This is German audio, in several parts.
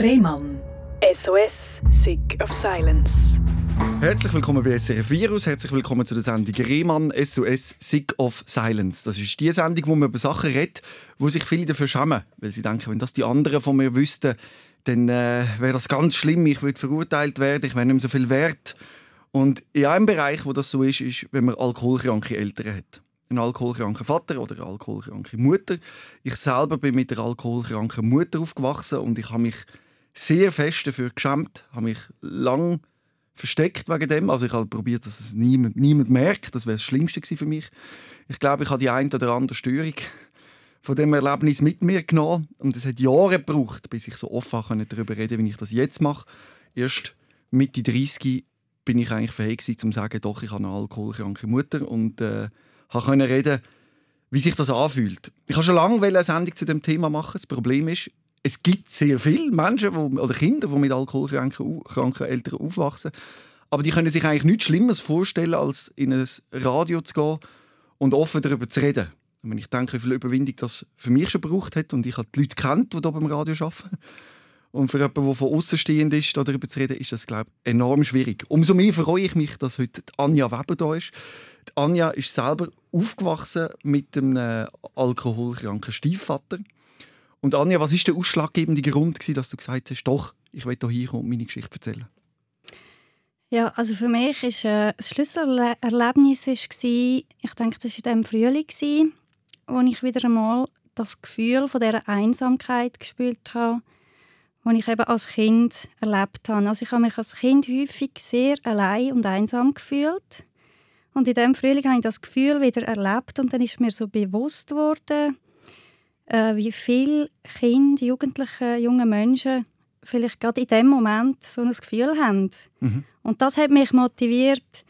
Rehmann. SOS, Sick of Silence. Herzlich willkommen bei SRF Virus, herzlich willkommen zu der Sendung Rehmann SOS Sick of Silence. Das ist die Sendung, wo man über Sachen redet, wo sich viele dafür schämen, weil sie denken, wenn das die anderen von mir wüssten, dann äh, wäre das ganz schlimm, ich würde verurteilt werden, ich wäre nicht mehr so viel wert. Und in einem Bereich, wo das so ist, ist, wenn man alkoholkranke Eltern hat. Ein alkoholkranker Vater oder eine alkoholkranke Mutter. Ich selber bin mit einer alkoholkranken Mutter aufgewachsen und ich habe mich sehr fest dafür geschämt, habe mich lang versteckt wegen dem. Also ich habe probiert, dass es niemand, niemand merkt. Das wäre das Schlimmste für mich. Ich glaube, ich habe die eine oder andere Störung von dem Erlebnis mit mir genommen und es hat Jahre gebraucht, bis ich so offen darüber reden konnte, wie ich das jetzt mache. Erst Mitte 30 bin ich eigentlich fähig gewesen, zu sagen, doch, ich habe eine alkoholkranke Mutter und äh, konnte reden, wie sich das anfühlt. Ich habe schon lange eine Sendung zu dem Thema machen. Das Problem ist, es gibt sehr viele Menschen wo, oder Kinder, die mit alkoholkranken Eltern aufwachsen. Aber die können sich eigentlich nichts Schlimmeres vorstellen, als in ein Radio zu gehen und offen darüber zu reden. Und wenn ich denke, wie viel Überwindung das für mich schon gebraucht hat und ich habe die Leute kennt, die hier beim Radio arbeiten, und für jemanden, der von außen stehend ist, darüber zu reden, ist das, glaube ich, enorm schwierig. Umso mehr freue ich mich, dass heute Anja Weber da ist. Die Anja ist selber aufgewachsen mit einem alkoholkranken Stiefvater. Und Anja, was ist der ausschlaggebende Grund, gewesen, dass du gesagt hast, doch, ich will hier und meine Geschichte erzählen? Ja, also für mich ist äh, das Schlüsselerlebnis ist ich denke, das war in diesem Frühling, wo ich wieder einmal das Gefühl von dieser Einsamkeit gespürt habe, die ich eben als Kind erlebt habe. Also ich habe mich als Kind häufig sehr allein und einsam gefühlt. Und in diesem Frühling habe ich das Gefühl wieder erlebt und dann ist mir so bewusst worden, äh, wie viele Kinder, Jugendliche, junge Menschen vielleicht gerade in dem Moment so ein Gefühl haben. Mhm. Und das hat mich motiviert,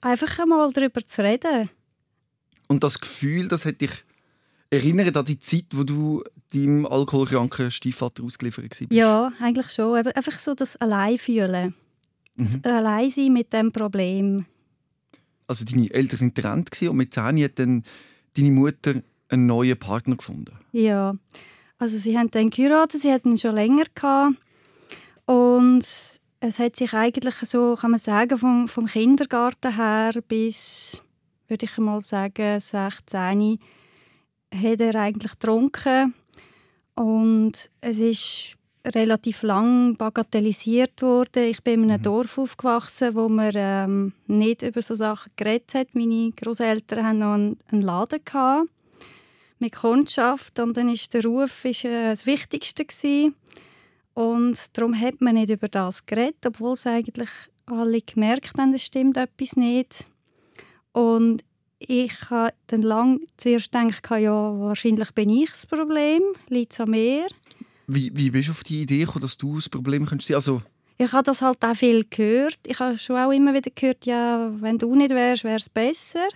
einfach einmal darüber zu reden. Und das Gefühl, das hat dich erinnert an die Zeit, wo du deinem alkoholkranken Stiefvater ausgeliefert warst? Ja, eigentlich schon. Einfach so das Alleinfühlen. Das mhm. Alleinsein mit dem Problem. Also deine Eltern sind getrennt und mit 10 hat dann deine Mutter einen neuen Partner gefunden? Ja, also sie haben dann geheiratet, sie hatten schon länger gehabt. und es hat sich eigentlich so, kann man sagen, vom, vom Kindergarten her bis, würde ich mal sagen, 16, hat er eigentlich getrunken und es ist relativ lang bagatellisiert worden. Ich bin in einem mhm. Dorf aufgewachsen, wo man ähm, nicht über so Sachen geredet hat. Meine Großeltern hatten noch einen, einen Laden gehabt mit Kundschaft und dann ist der Ruf ist, äh, das Wichtigste gewesen. und darum hat man nicht über das geredet, obwohl es eigentlich alle gemerkt haben, es stimmt etwas nicht. Und ich habe dann lang zuerst gedacht, ja, wahrscheinlich bin ich das Problem, liegt es an mir. Wie, wie bist du auf die Idee gekommen, dass du das Problem könntest sein? Also ich habe das halt auch viel gehört. Ich habe schon auch immer wieder gehört, ja, wenn du nicht wärst, wäre es besser.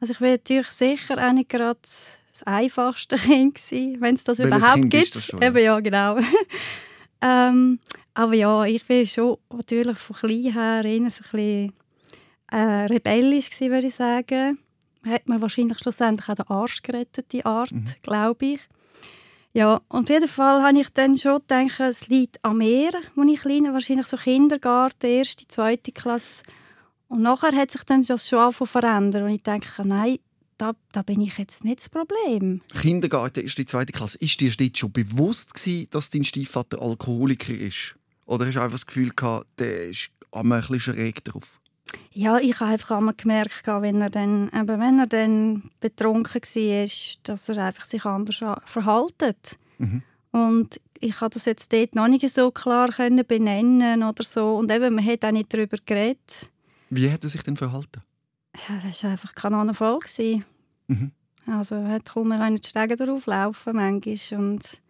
Also ich bin natürlich sicher auch nicht gerade das einfachste Kind gewesen, wenn es das Welches überhaupt kind gibt. Schon, Eben ja, genau. ähm, aber ja, ich war schon natürlich von klein her eher so ein bisschen äh, rebellisch gewesen, würde ich sagen. Hat mir wahrscheinlich schlussendlich auch den Arsch gerettet, die Art, mhm. glaube ich. Ja, und auf jeden Fall habe ich dann schon gedacht, es liegt an mir, als ich klein war, wahrscheinlich so Kindergarten, erste, zweite Klasse. Und nachher hat sich dann das schon verändert und ich denke, nein, da, da bin ich jetzt nicht das Problem. Kindergarten ist die zweite Klasse. Ist dir dort schon bewusst gewesen, dass dein Stiefvater Alkoholiker ist? Oder hast du einfach das Gefühl gehabt, der ist ein bisschen schräg drauf? Ja, ich habe einfach einmal gemerkt, wenn er dann, eben wenn er dann betrunken war, dass er einfach sich anders verhält. Mhm. Und ich konnte das jetzt dort noch nicht so klar können benennen oder so. Und eben, man hat auch nicht darüber geredet. Wie hat er sich denn verhalten? Ja, das war einfach kanonenvoll. Mhm. Also hat kaum mehr die Stege drauf laufen manchmal. Und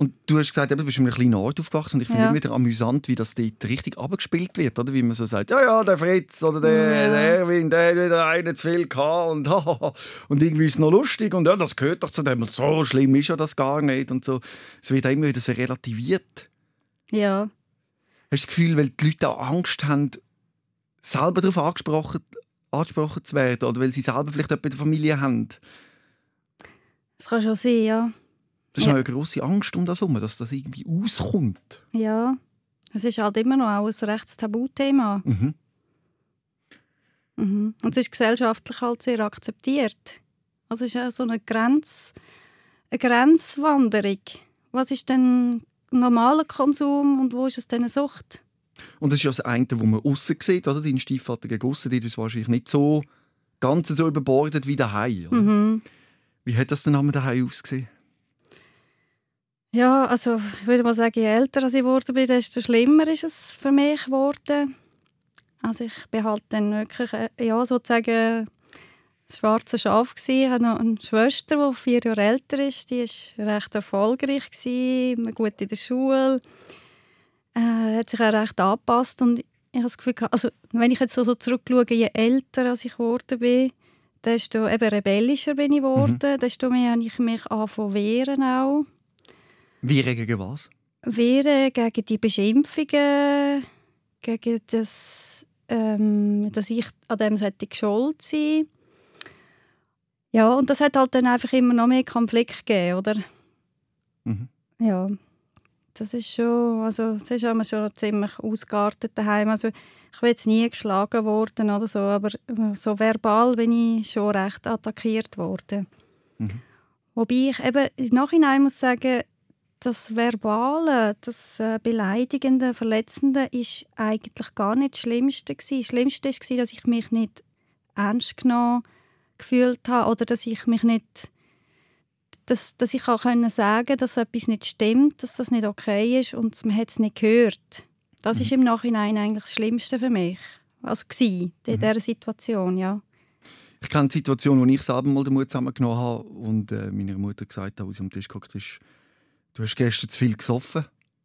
und du hast gesagt, du bist in einem kleinen Ort aufgewachsen und ich finde ja. wieder amüsant, wie das dort richtig abgespielt wird, oder? Wie man so sagt, ja, ja, der Fritz oder der, ja. der Erwin, der hat wieder einen zu viel gehabt und, und irgendwie ist es noch lustig und ja, das gehört doch zu dem und so schlimm ist ja das gar nicht und so. Es wird immer wieder so relativiert. Ja. Hast du das Gefühl, weil die Leute auch Angst haben, selber darauf angesprochen, angesprochen zu werden oder weil sie selber vielleicht etwas in der Familie haben? Das kann schon sein, ja. Das ist Ja. eine grosse Angst um das herum, dass das irgendwie auskommt. Ja, es ist halt immer noch auch ein rechtes Tabuthema. Mhm. Mhm. Und es ist gesellschaftlich halt sehr akzeptiert. Also es ist ja so eine, Grenz, eine Grenzwanderung. Was ist denn normaler Konsum und wo ist es denn eine Sucht? Und das ist ja das eine, wo man aussen sieht, oder? Dein Stiefvater gegen die ist wahrscheinlich nicht so ganz so überbordet wie daheim. Mhm. Wie hat das denn einmal daheim ausgesehen? Ja, also ich würde mal sagen, je älter ich geworden bin, desto schlimmer ist es für mich geworden. Also ich bin halt dann wirklich, äh, ja, sozusagen das schwarze Schaf gsi. Ich habe noch eine Schwester, die vier Jahre älter ist. Die war recht erfolgreich, immer gut in der Schule. Äh, hat sich auch recht angepasst und ich habe das Gefühl, also wenn ich jetzt so, so zurückschaue, je älter als ich geworden bin, desto eben rebellischer bin ich geworden, desto mehr habe ich mich angefangen wehren auch Wie gegen was? wehren gegen die Beschimpfungen, gegen das, ähm, dass ich an dem sollte schuld sein. Ja, und das hat halt dann einfach immer noch mehr Konflikt gegeben, oder? Mhm. Ja, das ist schon, also es ist immer schon ziemlich ausgeartet daheim. Also ich bin jetzt nie geschlagen worden oder so, aber äh, so verbal bin ich schon recht attackiert worden. Mhm. Wobei ich eben im Nachhinein muss sagen, das Verbale, das äh, Beleidigende, Verletzende ist eigentlich gar nicht das Schlimmste gewesen. Das Schlimmste war, dass ich mich nicht ernst genommen gefühlt habe oder dass ich mich nicht dass, dass ich auch können sagen dass etwas nicht stimmt, dass das nicht okay ist und man hat es nicht gehört. Das ist im Nachhinein eigentlich das Schlimmste für mich. Also gsi, in dieser Situation, ja. Ich kenne die Situation, wo ich selber mal den Mut zusammengenommen habe und äh, meiner Mutter gesagt habe, als sie am Tisch geguckt ist, du hast gestern zu viel gesoffen.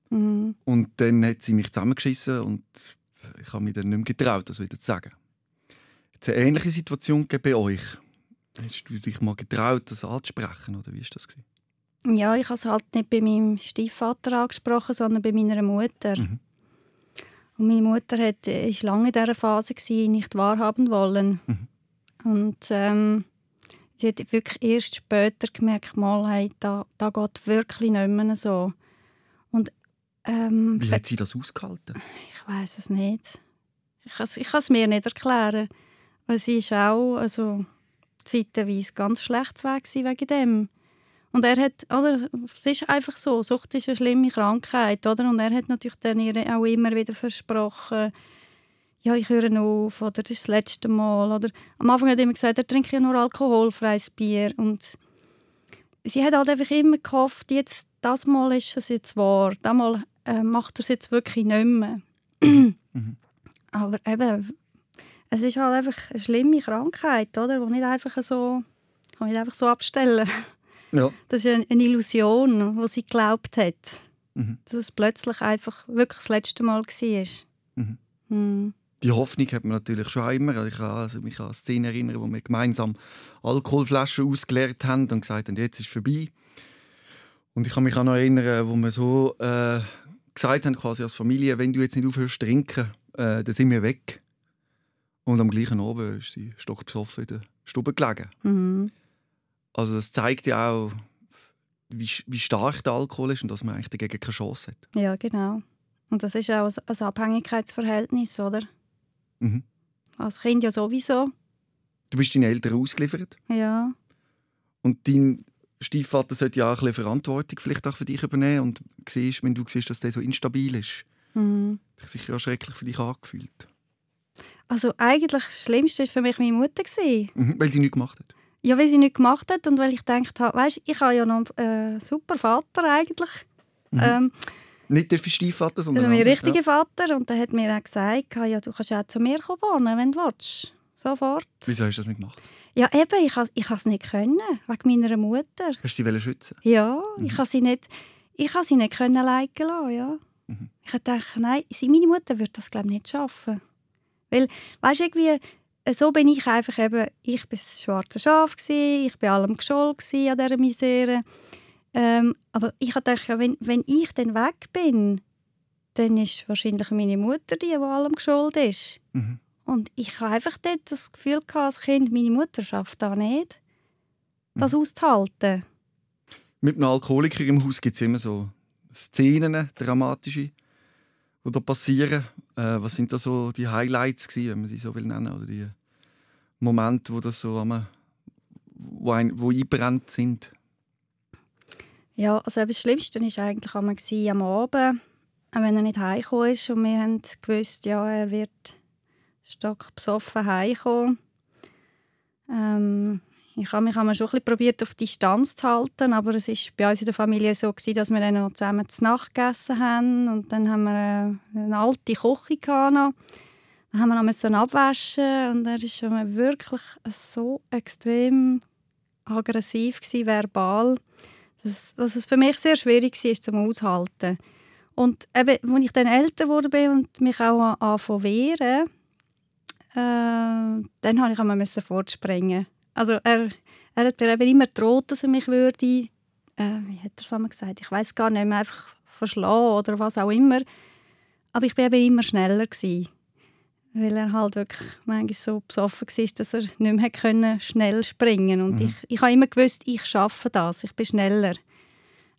Mhm. Und dann hat sie mich zusammengeschissen und ich habe mich dann nicht mehr getraut, das wieder zu sagen. Jetzt eine ähnliche Situation bei euch. Hast du dich mal getraut, das anzusprechen, oder wie ist das? Gewesen? Ja, ich habe es halt nicht bei meinem Stiefvater angesprochen, sondern bei meiner Mutter. Mhm. Und meine Mutter hat, äh, ist lange in dieser Phase, gewesen, nicht wahrhaben wollen. Mhm. Und ähm, sie hat wirklich erst später gemerkt, mal, hey, da, da geht wirklich nicht mehr so. Und ähm, Wie hat sie das ausgehalten? ich weiß es nicht. Ich kann es mir nicht erklären. Weil sie ist auch also, zeitweise ganz schlecht weg wegen dem. Und er hat, oder, es ist einfach so, Sucht ist eine schlimme Krankheit, oder? Und er hat natürlich dann ihr auch immer wieder versprochen, ja, ich höre auf, oder das ist das letzte Mal, oder am Anfang hat er immer gesagt, er trinkt ja nur alkoholfreies Bier und sie hat halt einfach immer gehofft, jetzt, das Mal ist es jetzt wahr, das Mal äh, macht er es jetzt wirklich nicht mehr. Aber eben, es ist halt einfach eine schlimme Krankheit, oder? Die nicht einfach so, kann nicht einfach so abstellen. Ja. Das ist eine Illusion, die sie geglaubt hat. Mhm. Dass es plötzlich einfach wirklich das letzte Mal war. Mhm. Mhm. Die Hoffnung hat man natürlich schon immer. Ich kann also mich an eine Szene erinnern, wo wir gemeinsam Alkoholflaschen ausgeleert haben und gesagt haben, jetzt ist es vorbei. Und ich kann mich auch noch erinnern, wo wir so äh, gesagt haben, quasi als Familie, wenn du jetzt nicht aufhörst zu trinken, äh, dann sind wir weg. Und am gleichen Abend ist sie stockbesoffen in der Stube gelegen. Mhm. Also das zeigt ja auch, wie, wie stark der Alkohol ist und dass man eigentlich dagegen keine Chance hat. Ja, genau. Und das ist auch ein- Abhängigkeitsverhältnis, oder? Mhm. Als Kind ja sowieso. Du bist deinen Eltern ausgeliefert Ja. und dein Stiefvater sollte ja auch ein bisschen Verantwortung vielleicht auch für dich übernehmen und siehst, wenn du siehst, dass der so instabil ist, Mhm. hat sich sicher auch schrecklich für dich angefühlt. Also eigentlich das Schlimmste war für mich meine Mutter. Mhm, weil sie nichts gemacht hat. Ja, weil sie nichts gemacht hat und weil ich gedacht habe, weißt, ich habe ja noch einen äh, super Vater eigentlich. Mhm. Ähm, Nicht der Stiefvater, sondern mein ein anderer, richtiger Vater. Und der hat mir auch gesagt, ja, du kannst auch zu mir kommen, wohnen, wenn du willst. Sofort. Ja. Wieso hast du das nicht gemacht? Ja, eben, ich has- ich es nicht können, wegen meiner Mutter. Hast du sie schützen? Ja, Mhm. ich habe sie nicht, ich sie nicht können leiden lassen, ja. Mhm. Ich gedacht, nein, meine Mutter würde das glaube ich nicht schaffen. Weil, weißt du, irgendwie, äh, so bin ich einfach eben, ich war das schwarze Schaf, gewesen, ich war allem geschuld gewesen an dieser Misere. Ähm, aber ich habe gedacht, wenn, wenn ich dann weg bin, dann ist wahrscheinlich meine Mutter die, die allem geschuld ist. Mhm. Und ich habe einfach dort das Gefühl gehabt, als Kind, meine Mutter schafft da nicht, das auszuhalten. Mit einem Alkoholiker im Haus gibt es immer so Szenen, dramatische, die da passieren. Äh, was sind da so die Highlights gewesen, wenn man sie so will nennen, oder die Momente, wo das so am, wo, ein, wo einbrennt sind? Ja, also das Schlimmste war eigentlich am, am Abend, wenn er nicht heimgekommen ist und wir haben gewusst, ja, er wird stock besoffen heimkommen. Ähm, ich habe mich schon ein probiert, auf Distanz zu halten, aber es war bei uns in der Familie so, gewesen, dass wir dann noch zusammen zu Nacht gegessen haben und dann haben wir eine, eine alte Küche gehabt. Dann haben wir müssen abwaschen und er war schon wirklich so extrem aggressiv gewesen, verbal, dass, dass es für mich sehr schwierig war, zum aushalten. Und eben, als ich dann älter wurde und mich auch anfangen wehren, äh, dann musste ich einmal fortspringen. Also er, er hat mir eben immer gedroht, dass er mich würde, äh, wie hat er es gesagt, ich weiß gar nicht mehr, einfach verschlagen oder was auch immer. Aber ich war eben immer schneller gewesen, weil er halt wirklich manchmal so besoffen war, dass er nicht mehr können, schnell springen Und mhm. ich, ich habe immer gewusst, ich schaffe das, ich bin schneller.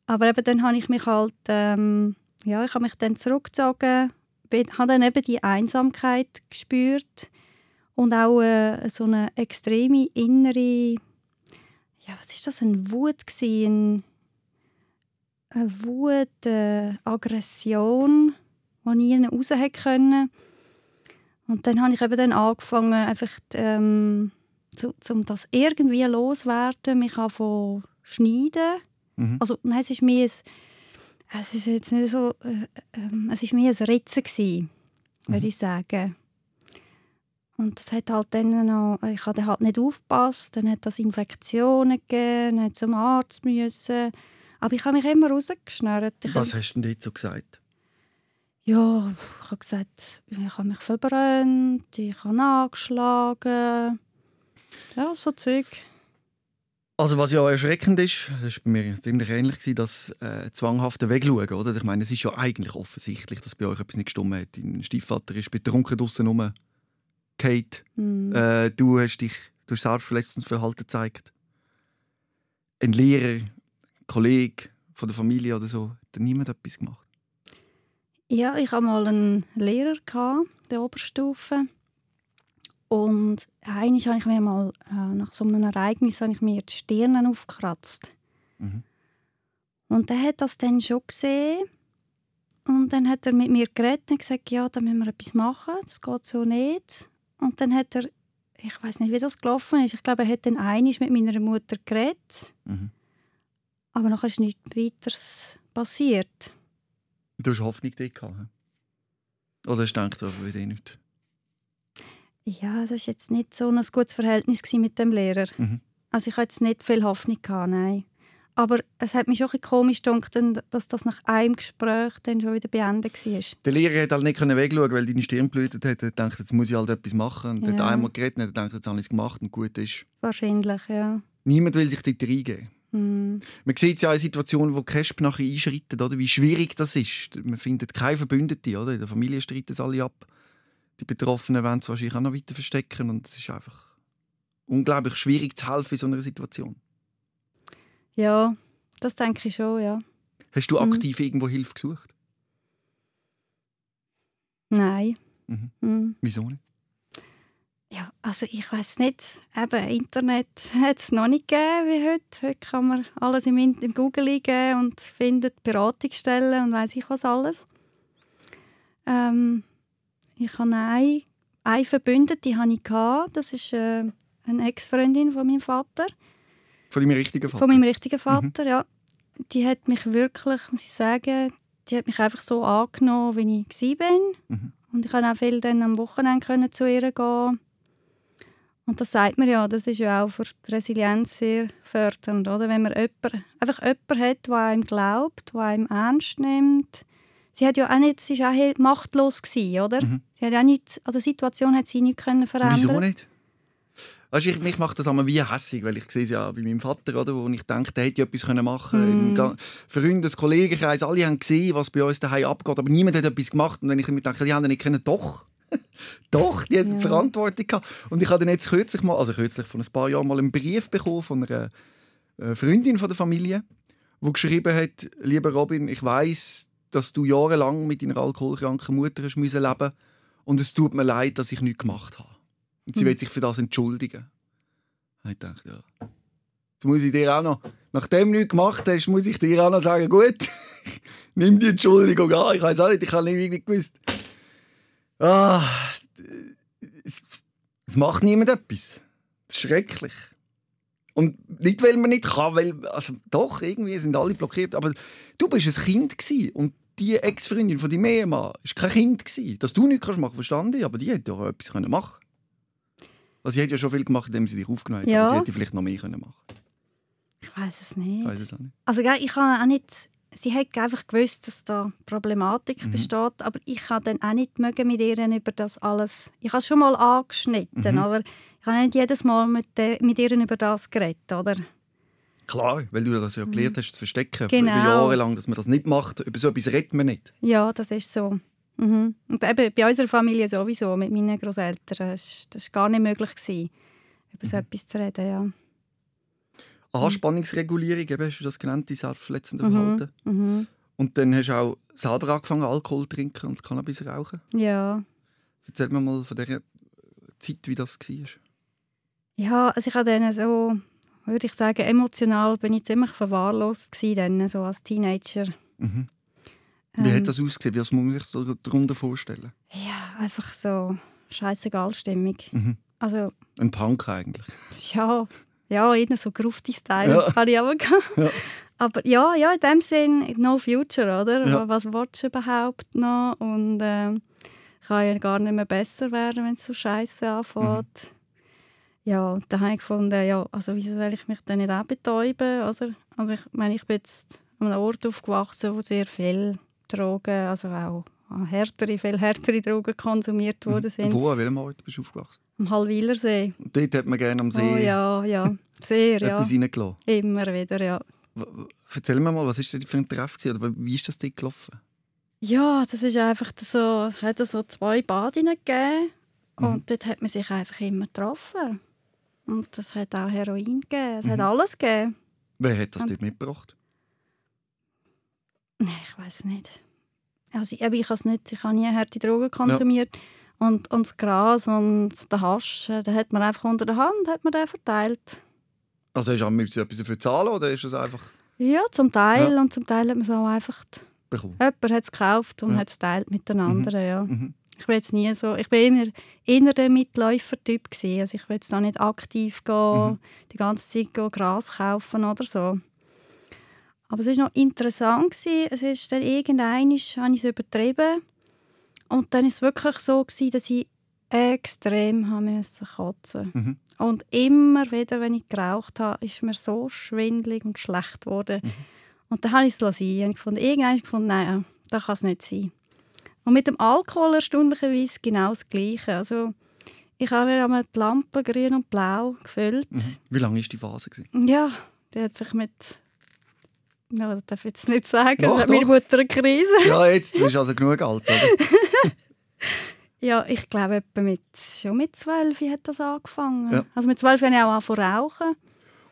Aber eben dann habe ich mich halt, ähm, ja, ich habe mich dann zurückgezogen, habe dann eben die Einsamkeit gespürt und auch äh, so eine extreme innere, ja, was ist das, eine Wut gewesen, eine Wut, eine äh, Aggression, die nie raus können. Und dann habe ich eben dann angefangen, einfach ähm, zu, um das irgendwie loswerden, mich von schneiden. Mhm. Also nein, es ist mir ein, es ist jetzt nicht so, äh, äh, es ist mir ein Ritzen gewesen, würde mhm. ich sagen. Und das hat halt dann noch, ich habe halt nicht aufgepasst, dann hat das Infektionen gegeben, dann zum Arzt müssen. Aber ich habe mich immer rausgeschnürt. Was hast du denn so gesagt? Ja, ich habe gesagt, ich habe mich verbrannt, ich habe angeschlagen. Ja, so Zeug. Also was ja erschreckend ist, das war bei mir ziemlich ähnlich, das äh, zwanghafte Wegschauen. Oder? Ich meine, es ist ja eigentlich offensichtlich, dass bei euch etwas nicht gestimmt hat. Dein Stiefvater ist betrunken draußen rum Kate, mhm. äh, du hast dich durch Selbstverletzungsverhalten gezeigt. Ein Lehrer, ein Kollege von der Familie oder so, hat niemand etwas gemacht? Ja, ich hatte mal einen Lehrer in der Oberstufe. Und einmal habe ich mir mal, äh, nach so einem Ereignis habe ich mir die Stirn aufgekratzt. Mhm. Und er hat das dann schon gesehen. Und dann hat er mit mir geredet und gesagt, ja, da müssen wir etwas machen, das geht so nicht. Und dann hat er, ich weiß nicht, wie das gelaufen ist. Ich glaube, er hat dann einig mit meiner Mutter geredet. Mhm. Aber nachher ist nichts weiteres passiert. Du hast Hoffnung gehabt? Oder hast du gedacht, das wird eh nicht? Ja, es war jetzt nicht so ein gutes Verhältnis mit dem Lehrer. Mhm. Also ich hatte jetzt nicht viel Hoffnung, gehabt, nein. Aber es hat mich schon ein komisch gedacht, dass das nach einem Gespräch dann schon wieder beendet war. Der Lehrer konnte halt nicht wegschauen, weil deine Stirn blutet hat. Er dachte, jetzt muss ich halt etwas machen. Und ja. hat einmal geredet und hat gedacht, jetzt habe ich es gemacht und gut ist. Wahrscheinlich, ja. Niemand will sich dort reingeben. Mm. Man sieht es ja in Situationen, wo Kesp nachher einschreitet, oder? wie schwierig das ist. Man findet keine Verbündete. Oder? In der Familie streiten es alle ab. Die Betroffenen wollen es wahrscheinlich auch noch weiter verstecken. Und es ist einfach unglaublich schwierig zu helfen in so einer Situation. Ja, das denke ich schon, ja. Hast du mhm. aktiv mhm. irgendwo Hilfe gesucht? Nein. Mhm. Mhm. Wieso nicht? Ja, also ich weiß nicht. Eben, Internet hat es noch nicht gegeben wie heute. Heute kann man alles im, im Google eingeben und findet Beratungsstellen und weiß ich was alles. Ähm, ich habe eine, eine Verbündete hatte ich. Das ist äh, eine Ex-Freundin von meinem Vater. Von deinem richtigen Vater? Von meinem richtigen Vater, mhm. ja. Die hat mich wirklich, muss ich sagen, die hat mich einfach so angenommen, wie ich war. Mhm. Und ich konnte auch viel dann am Wochenende zu ihr gehen. Und das sagt man ja, das ist ja auch für die Resilienz sehr fördernd, oder? Wenn man jemanden, einfach jemanden hat, der einem glaubt, der einem ernst nimmt. Sie hat ja auch nicht, sie war auch machtlos gewesen, oder? Mhm. Sie hat auch nicht, also die Situation hat sie nicht können verändern. Wieso nicht? Weißt, ich, mich macht das einmal wie hässlich, weil ich sehe es ja bei meinem Vater, oder, wo ich denke, der hätte etwas machen können. Mm. Im Freundes-, Kollegenkreis, alle haben gesehen, was bei uns daheim abgeht, aber niemand hat etwas gemacht. Und wenn ich mir denke, die haben nicht können, doch. doch, die haben ja. Verantwortung gehabt. Und ich habe dann jetzt kürzlich mal, also kürzlich vor ein paar Jahren mal einen Brief bekommen von einer äh, Freundin von der Familie, der geschrieben hat, lieber Robin, ich weiß, dass du jahrelang mit deiner alkoholkranken Mutter hast leben und es tut mir leid, dass ich nichts gemacht habe. Und sie Mhm. will sich für das entschuldigen. Und ich dachte, ja. Jetzt muss ich dir auch noch, nachdem du nichts gemacht hast, muss ich dir auch noch sagen, gut, nimm die Entschuldigung an. Ich weiß auch nicht, ich habe nicht wirklich gewusst. Ah, es, es macht niemand etwas. Das ist schrecklich. Und nicht, weil man nicht kann, weil, also doch, irgendwie sind alle blockiert. Aber du bist ein Kind gewesen und die Ex-Freundin von deinem Ehemann war kein Kind. Gewesen. Dass du nichts machen kannst, verstand ich, aber die hätte ja auch etwas können machen Also sie hat ja schon viel gemacht, indem sie dich aufgenommen hat, Ja. sie hätte vielleicht noch mehr können machen Ich weiß es Ich nicht. weiß es auch nicht. Also ich habe auch nicht, sie hat einfach gewusst, dass da Problematik Mhm. besteht, aber ich habe dann auch nicht mögen mit ihr über das alles. Ich habe es schon mal angeschnitten, Mhm. aber ich habe nicht jedes Mal mit, der, mit ihr über das geredet, oder? Klar, weil du das ja gelernt hast, zu verstecken. Genau. Über Jahre lang, dass man das nicht macht. Über so etwas redet man nicht. Ja, das ist so. Mhm. Und eben bei unserer Familie sowieso, mit meinen Großeltern, das war gar nicht möglich, gewesen, über Mhm. so etwas zu reden. Ja. Anspannungsregulierung, eben hast du das genannt, die selbstverletzende Mhm. Verhalten. Mhm. Und dann hast du auch selber angefangen, Alkohol zu trinken und Cannabis zu rauchen. Ja. Erzähl mir mal von dieser Zeit, wie das war. Ja, also ich habe dann so, würde ich sagen, emotional bin ich ziemlich verwahrlost gewesen, dann, so als Teenager. Mhm. Wie Ähm, hat das ausgesehen? Wie muss man sich darunter vorstellen? Ja, einfach so scheißegal Stimmung. Mhm. Also, Ein Punk eigentlich. ja, ja, eher so Grufti-Style Ja. kann ich aber. Ja. Aber ja, ja, in dem Sinn, no future, oder? Ja. Was willst du überhaupt noch? Und ähm, kann ja gar nicht mehr besser werden, wenn es so scheiße anfängt. Mhm. Ja, und dann habe ich gefunden, ja, also wieso soll ich mich dann nicht auch betäuben? Oder? Also ich meine, ich bin jetzt an einem Ort aufgewachsen, wo sehr viel Drogen, also auch härtere, viel härtere Drogen konsumiert worden sind. Wo, an welchem Ort bist du aufgewachsen? Am Halwilersee. Dort hat man gerne am See Oh ja, ja, sehr, ja. etwas reingelassen. Immer wieder, ja. Erzähl mir mal, was war das für ein Treff? gewesen? Oder wie ist das dort gelaufen? Ja, das ist einfach so, es hat so zwei Badinnen gegeben Mhm. und dort hat man sich einfach immer getroffen. Und es hat auch Heroin gegeben, es hat Mhm. alles gegeben. Wer hat das Und- dort mitgebracht? Nein, ich weiß nicht. Also, ich, ich, nicht, ich habe nie harte Drogen konsumiert. Und, und das Gras und der Hasch, äh, den hat man einfach unter der Hand hat man den verteilt. Also hast du etwas dafür zahlen oder ist das einfach Ja, zum Teil. Ja. Und zum Teil hat man es auch einfach... bekommen? Jemand hat es gekauft und Ja. hat es geteilt mit den anderen, ja. Mhm. Ich bin jetzt nie so, ich bin immer eher der Mitläufer-Typ. Also ich will jetzt da nicht aktiv gehen, Mhm. die ganze Zeit gehen, Gras kaufen oder so. Aber es ist noch interessant gewesen. Es ist dann irgendwann habe ich es übertrieben und dann ist es wirklich so gewesen, dass ich extrem haben müssen kotzen. Mhm. Und immer wieder, wenn ich geraucht habe, ist mir so schwindelig und schlecht geworden. Mhm. Und dann habe ich es sein. Ich gefunden, irgendwann gefunden, nein, das kann es nicht sein. Und mit dem Alkohol erstaunlicherweise genau das Gleiche. Also, ich habe mir einmal die Lampe grün und blau gefüllt. Mhm. Wie lange war die Phase? Gewesen? Ja, die hat vielleicht mit... Ja, das darf ich jetzt nicht sagen. Doch, hat meine. Mutter eine Krise. Ja, jetzt du bist also genug alt, oder? Ja, ich glaube, mit, schon mit zwölf hat das angefangen. Ja. Also mit zwölf habe ich auch angefangen rauchen.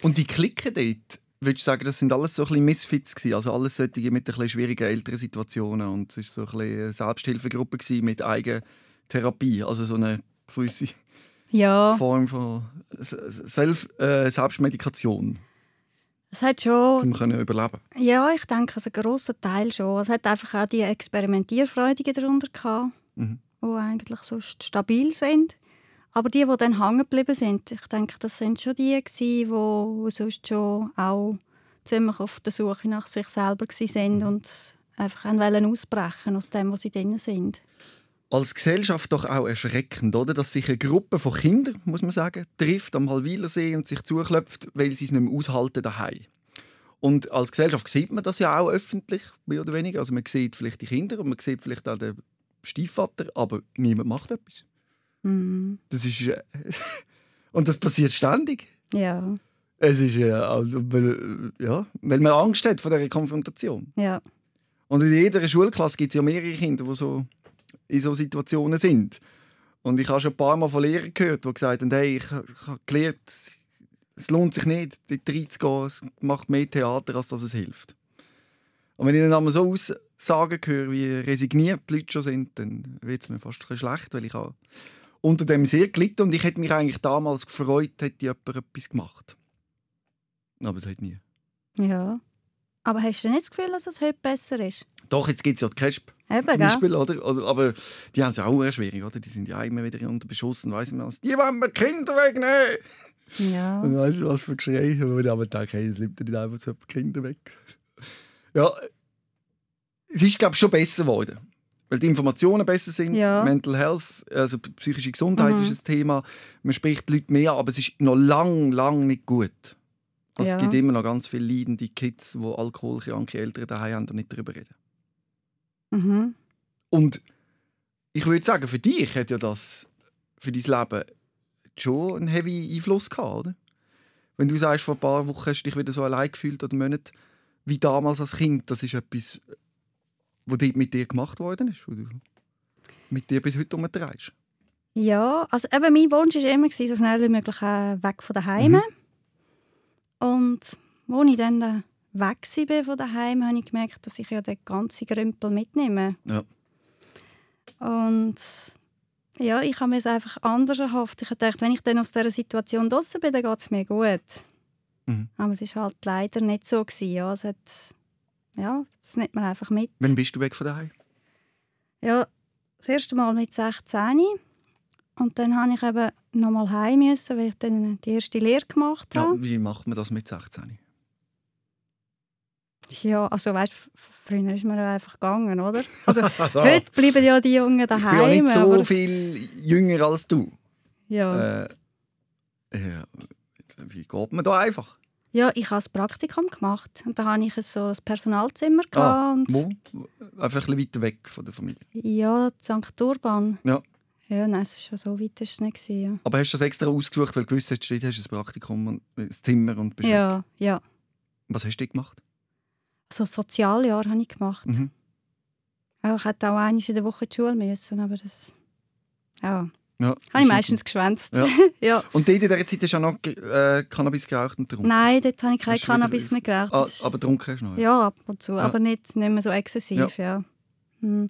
Und die Klicken dort, würdest du sagen, das sind alles so ein bisschen Misfits gewesen? Also alles solche mit ein bisschen schwierigen älteren Situationen und es war so ein bisschen eine Selbsthilfegruppe gewesen mit Eigentherapie, also so eine gewisse Ja, Form von Self, äh, Selbstmedikation, es hat schon... um können überleben. Ja, ich denke, also ein grosser Teil schon. Es hat einfach auch die Experimentierfreudigen darunter gehabt, Mhm. die eigentlich sonst stabil sind. Aber die, die dann hängen geblieben sind, ich denke, das sind schon die, gewesen, die, sonst schon auch ziemlich auf der Suche nach sich selber waren Mhm. und einfach ausbrechen aus dem, wo sie drin sind. Als Gesellschaft doch auch erschreckend, oder? dass sich eine Gruppe von Kindern, muss man sagen, trifft am Halwilersee und sich zuklopft, weil sie es nicht mehr aushalten daheim. Und als Gesellschaft sieht man das ja auch öffentlich, mehr oder weniger. Also man sieht vielleicht die Kinder und man sieht vielleicht auch den Stiefvater, aber niemand macht etwas. Mhm. Das ist äh, und das passiert ständig. Ja, Es ist äh, also, weil, äh, ja, weil man Angst hat vor dieser Konfrontation. ja. Und in jeder Schulklasse gibt es ja mehrere Kinder, die so in so Situationen sind. Und ich habe schon ein paar Mal von Lehrern gehört, die gesagt haben, hey, ich, habe gelernt, es lohnt sich nicht, dort reinzugehen, es macht mehr Theater, als dass es hilft. Und wenn ich dann einmal so Aussagen höre, wie resigniert die Leute schon sind, dann wird es mir fast ein schlecht, weil ich auch unter dem sehr gelitten und ich hätte mich eigentlich damals gefreut, hätte jemand etwas gemacht. Aber es hat nie. Ja. Aber hast du nicht das Gefühl, dass es heute besser ist? Doch, jetzt gibt es ja die CASP Eben, zum gell? Beispiel, oder? oder? Aber die haben es auch eher schwierig, oder? Die sind ja immer wieder unter Beschuss und weiss man was. Die wollen mir Kinder wegnehmen! Ja. Und weiss ich was für Geschrei. Und ich aber denke, hey, es nimmt nicht einfach so die Kinder weg. Ja, es ist, glaube ich, schon besser geworden. Weil die Informationen besser sind, Ja. Mental Health, also psychische Gesundheit Mhm. ist ein Thema. Man spricht die Leute mehr, aber es ist noch lang, lang nicht gut. Also Ja. Es gibt immer noch ganz viele leidende Kids, die alkoholkranke Eltern daheim haben und nicht darüber reden. Mhm. Und ich würde sagen, für dich hat ja das für dein Leben schon einen heavy Einfluss gehabt, oder? Wenn du sagst, vor ein paar Wochen hast du dich wieder so allein gefühlt oder Monate, wie damals als Kind, das ist etwas, was mit dir gemacht worden ist, wo du mit dir bis heute umtreibst. Ja, also eben mein Wunsch war immer, so schnell wie möglich äh, weg von daheim. Mhm. Und als ich dann weg war von daheim, habe ich gemerkt, dass ich ja den ganzen Grümpel mitnehme. Ja. Und ja, ich habe mir es einfach anders erhofft. Ich dachte, wenn ich dann aus dieser Situation draußen bin, dann geht es mir gut. Mhm. Aber es war halt leider nicht so. Gewesen, ja. Es, hat, ja, das nimmt man einfach mit. Wann bist du weg von daheim? Ja, das erste Mal mit 16. Und dann habe ich eben nochmal heim müssen, weil ich dann die erste Lehre gemacht Ja, habe. wie macht man das mit 16? Ja, also weißt, früher ist man ja einfach gegangen, oder? Also Also, heute bleiben ja die Jungen ich bin ja daheim. nicht so aber, viel jünger als du. ja. Äh, ja, wie geht man da einfach? ja, ich habe ein Praktikum gemacht und da hatte ich so ein Personalzimmer. Ah, Wo? Einfach ein bisschen weiter weg von der Familie. Ja, St. Urban. Ja. Ja, nein, es war schon so weit, ist es nicht. Ja. Aber hast du das extra ausgesucht, weil du gewusst hast, dort hast du ein Praktikum und ein Zimmer und bist weg? Ja, ja. Was hast du gemacht? So ein Sozialjahr habe ich gemacht. Mhm. Ja, ich hätte auch einmal in der Woche in die Schule müssen, aber das... Ja, Ja, habe ich meistens geschwänzt. Ja. ja. Und dort in dieser Zeit hast du auch noch äh, Cannabis geraucht und getrunken? Nein, dort habe ich kein du Cannabis mehr geraucht. Ah, aber getrunken hast du noch? ja, ab und zu, Ja. aber nicht, nicht mehr so exzessiv. Ja. Hm.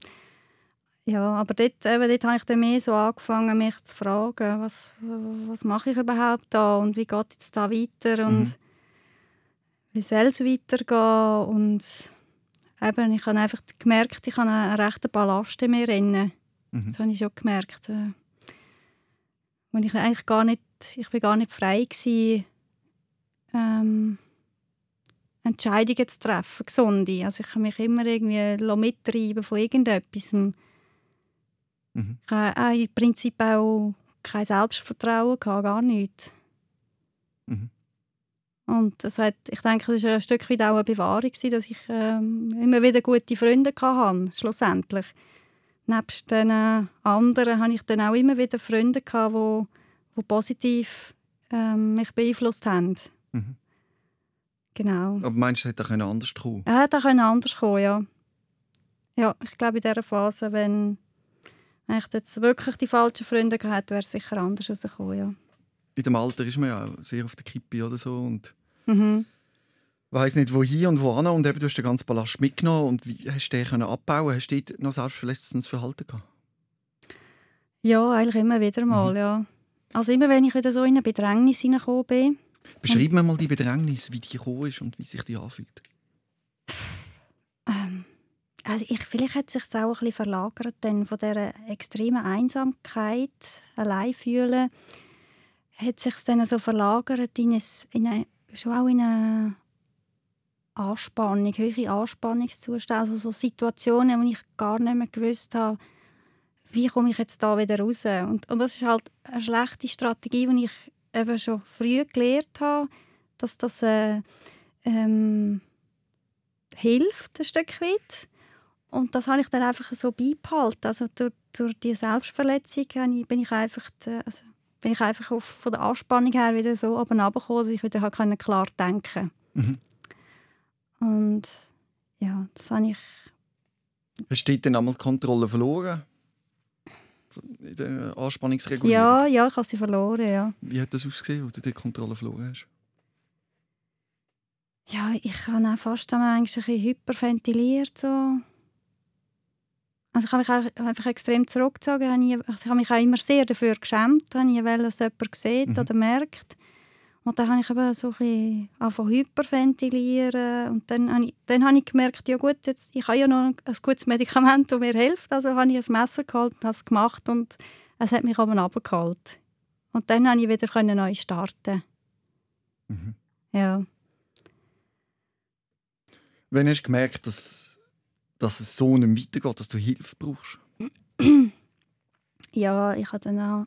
Ja, aber dort, eben, dort habe ich dann mehr so angefangen, mich zu fragen, was, was mache ich überhaupt da und wie geht jetzt da weiter und Mhm. wie soll es weitergehen und eben, ich habe einfach gemerkt, ich habe einen rechten Ballast in mir drin. Mhm. Das habe ich schon gemerkt. Äh, und ich eigentlich gar nicht, ich bin gar nicht frei gewesen, ähm, Entscheidungen zu treffen, gesunde. Also ich habe mich immer irgendwie mittreiben von irgendetwas. Mhm. Ich habe auch im Prinzip auch kein Selbstvertrauen gehabt, gar nichts. Mhm. Und das hat, ich denke, das war ein Stück weit auch eine Bewahrung, dass ich ähm, immer wieder gute Freunde hatte, schlussendlich. Nebst den äh, anderen hatte ich dann auch immer wieder Freunde, gehabt, die, die positiv ähm, mich beeinflusst haben. Mhm. Genau. Aber meinst du, es hätte auch anders kommen Ja, hätte auch anders kommen ja. Ja, ich glaube, in dieser Phase, wenn, wenn ich jetzt wirklich die falschen Freunde gehabt hätte, wäre es sicher anders rausgekommen, ja. In dem Alter ist man ja auch sehr auf der Kippe oder so und Mhm. weiß nicht wohin und wohin und eben du hast den ganzen Ballast mitgenommen und wie hast du den können abbauen? Hast du dort noch selbstverletzendes Verhalten gehabt? Ja, eigentlich immer wieder mal, Mhm. ja. Also immer, wenn ich wieder so in eine Bedrängnis hineingekommen bin. Beschreib mir mal die Bedrängnis, wie die gekommen ist und wie sich die anfühlt. Ähm, also ich, vielleicht hat es sich auch ein bisschen verlagert dann von dieser extremen Einsamkeit, allein fühlen, hat sich dann so verlagert in, ein, in eine, schon auch in eine Anspannung, höhere Anspannungszustand, also so Situationen, wo ich gar nicht mehr gewusst habe, wie komme ich jetzt da wieder raus. Und, und das ist halt eine schlechte Strategie, die ich eben schon früh gelernt habe, dass das äh, ähm, hilft ein Stück weit. Und das habe ich dann einfach so beibehalten. Also durch, durch die Selbstverletzung bin ich einfach, äh, also bin ich einfach auf, von der Anspannung her wieder so oben runtergekommen, dass ich wieder können klar denken Mhm. Und ja, das habe ich... Hast du dann einmal die Kontrolle verloren? In der Anspannungsregulierung? Ja, ja, ich habe sie verloren, ja. Wie hat das ausgesehen, wo du die Kontrolle verloren hast? Ja, ich habe auch fast eigentlich ein bisschen hyperventiliert. So. Also ich habe mich einfach extrem zurückgezogen. Also ich habe mich auch immer sehr dafür geschämt, habe ich wollte, dass jemand sieht Mhm. oder merkt. Und dann habe ich eben so ein bisschen hyperventilieren. Und dann habe, ich, dann habe ich gemerkt, ja gut, jetzt, ich habe ja noch ein gutes Medikament, das mir hilft. Also habe ich ein Messer geholt und habe es gemacht und es hat mich aber runtergeholt. Und dann konnte ich wieder können neu starten. Mhm. Ja. Wann hast du gemerkt, dass, dass es so nicht weitergeht, dass du Hilfe brauchst? Ja, ich habe dann auch,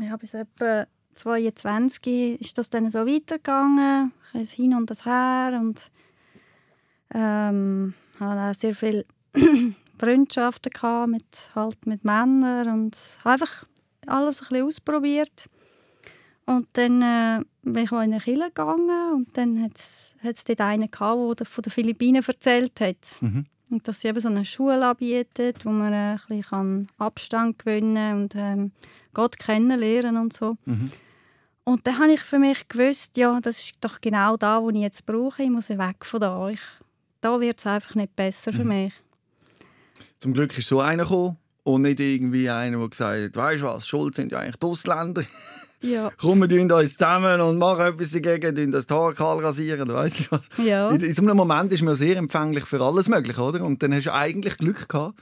ja, bis etwa 22 ist das dann so weitergegangen. Ich habe hin und das her und ähm, habe auch sehr viele Freundschaften gehabt mit, halt mit Männern und habe einfach alles ein bisschen ausprobiert. Und dann äh, bin ich mal in eine Kirche gegangen und dann hat es dort einen gehabt, der von den Philippinen erzählt hat. Mhm. Und dass sie eben so eine Schule anbietet, wo man äh, ein bisschen Abstand gewinnen kann und ähm, Gott kennenlernen und so. Mhm. Und dann habe ich für mich gewusst, ja, das ist doch genau da, wo ich jetzt brauche. Ich muss weg von da. Ich, da wird es einfach nicht besser für Mhm. mich. Zum Glück ist so einer gekommen und nicht irgendwie einer, der gesagt hat, weißt du was, schuld sind ja eigentlich die Ausländer. Ja. Komm, wir tun uns zusammen und machen etwas dagegen, tun das Haar kahl rasieren, weißt du was. Ja. In, in so einem Moment ist man sehr empfänglich für alles Mögliche, oder? Und dann hast du eigentlich Glück gehabt,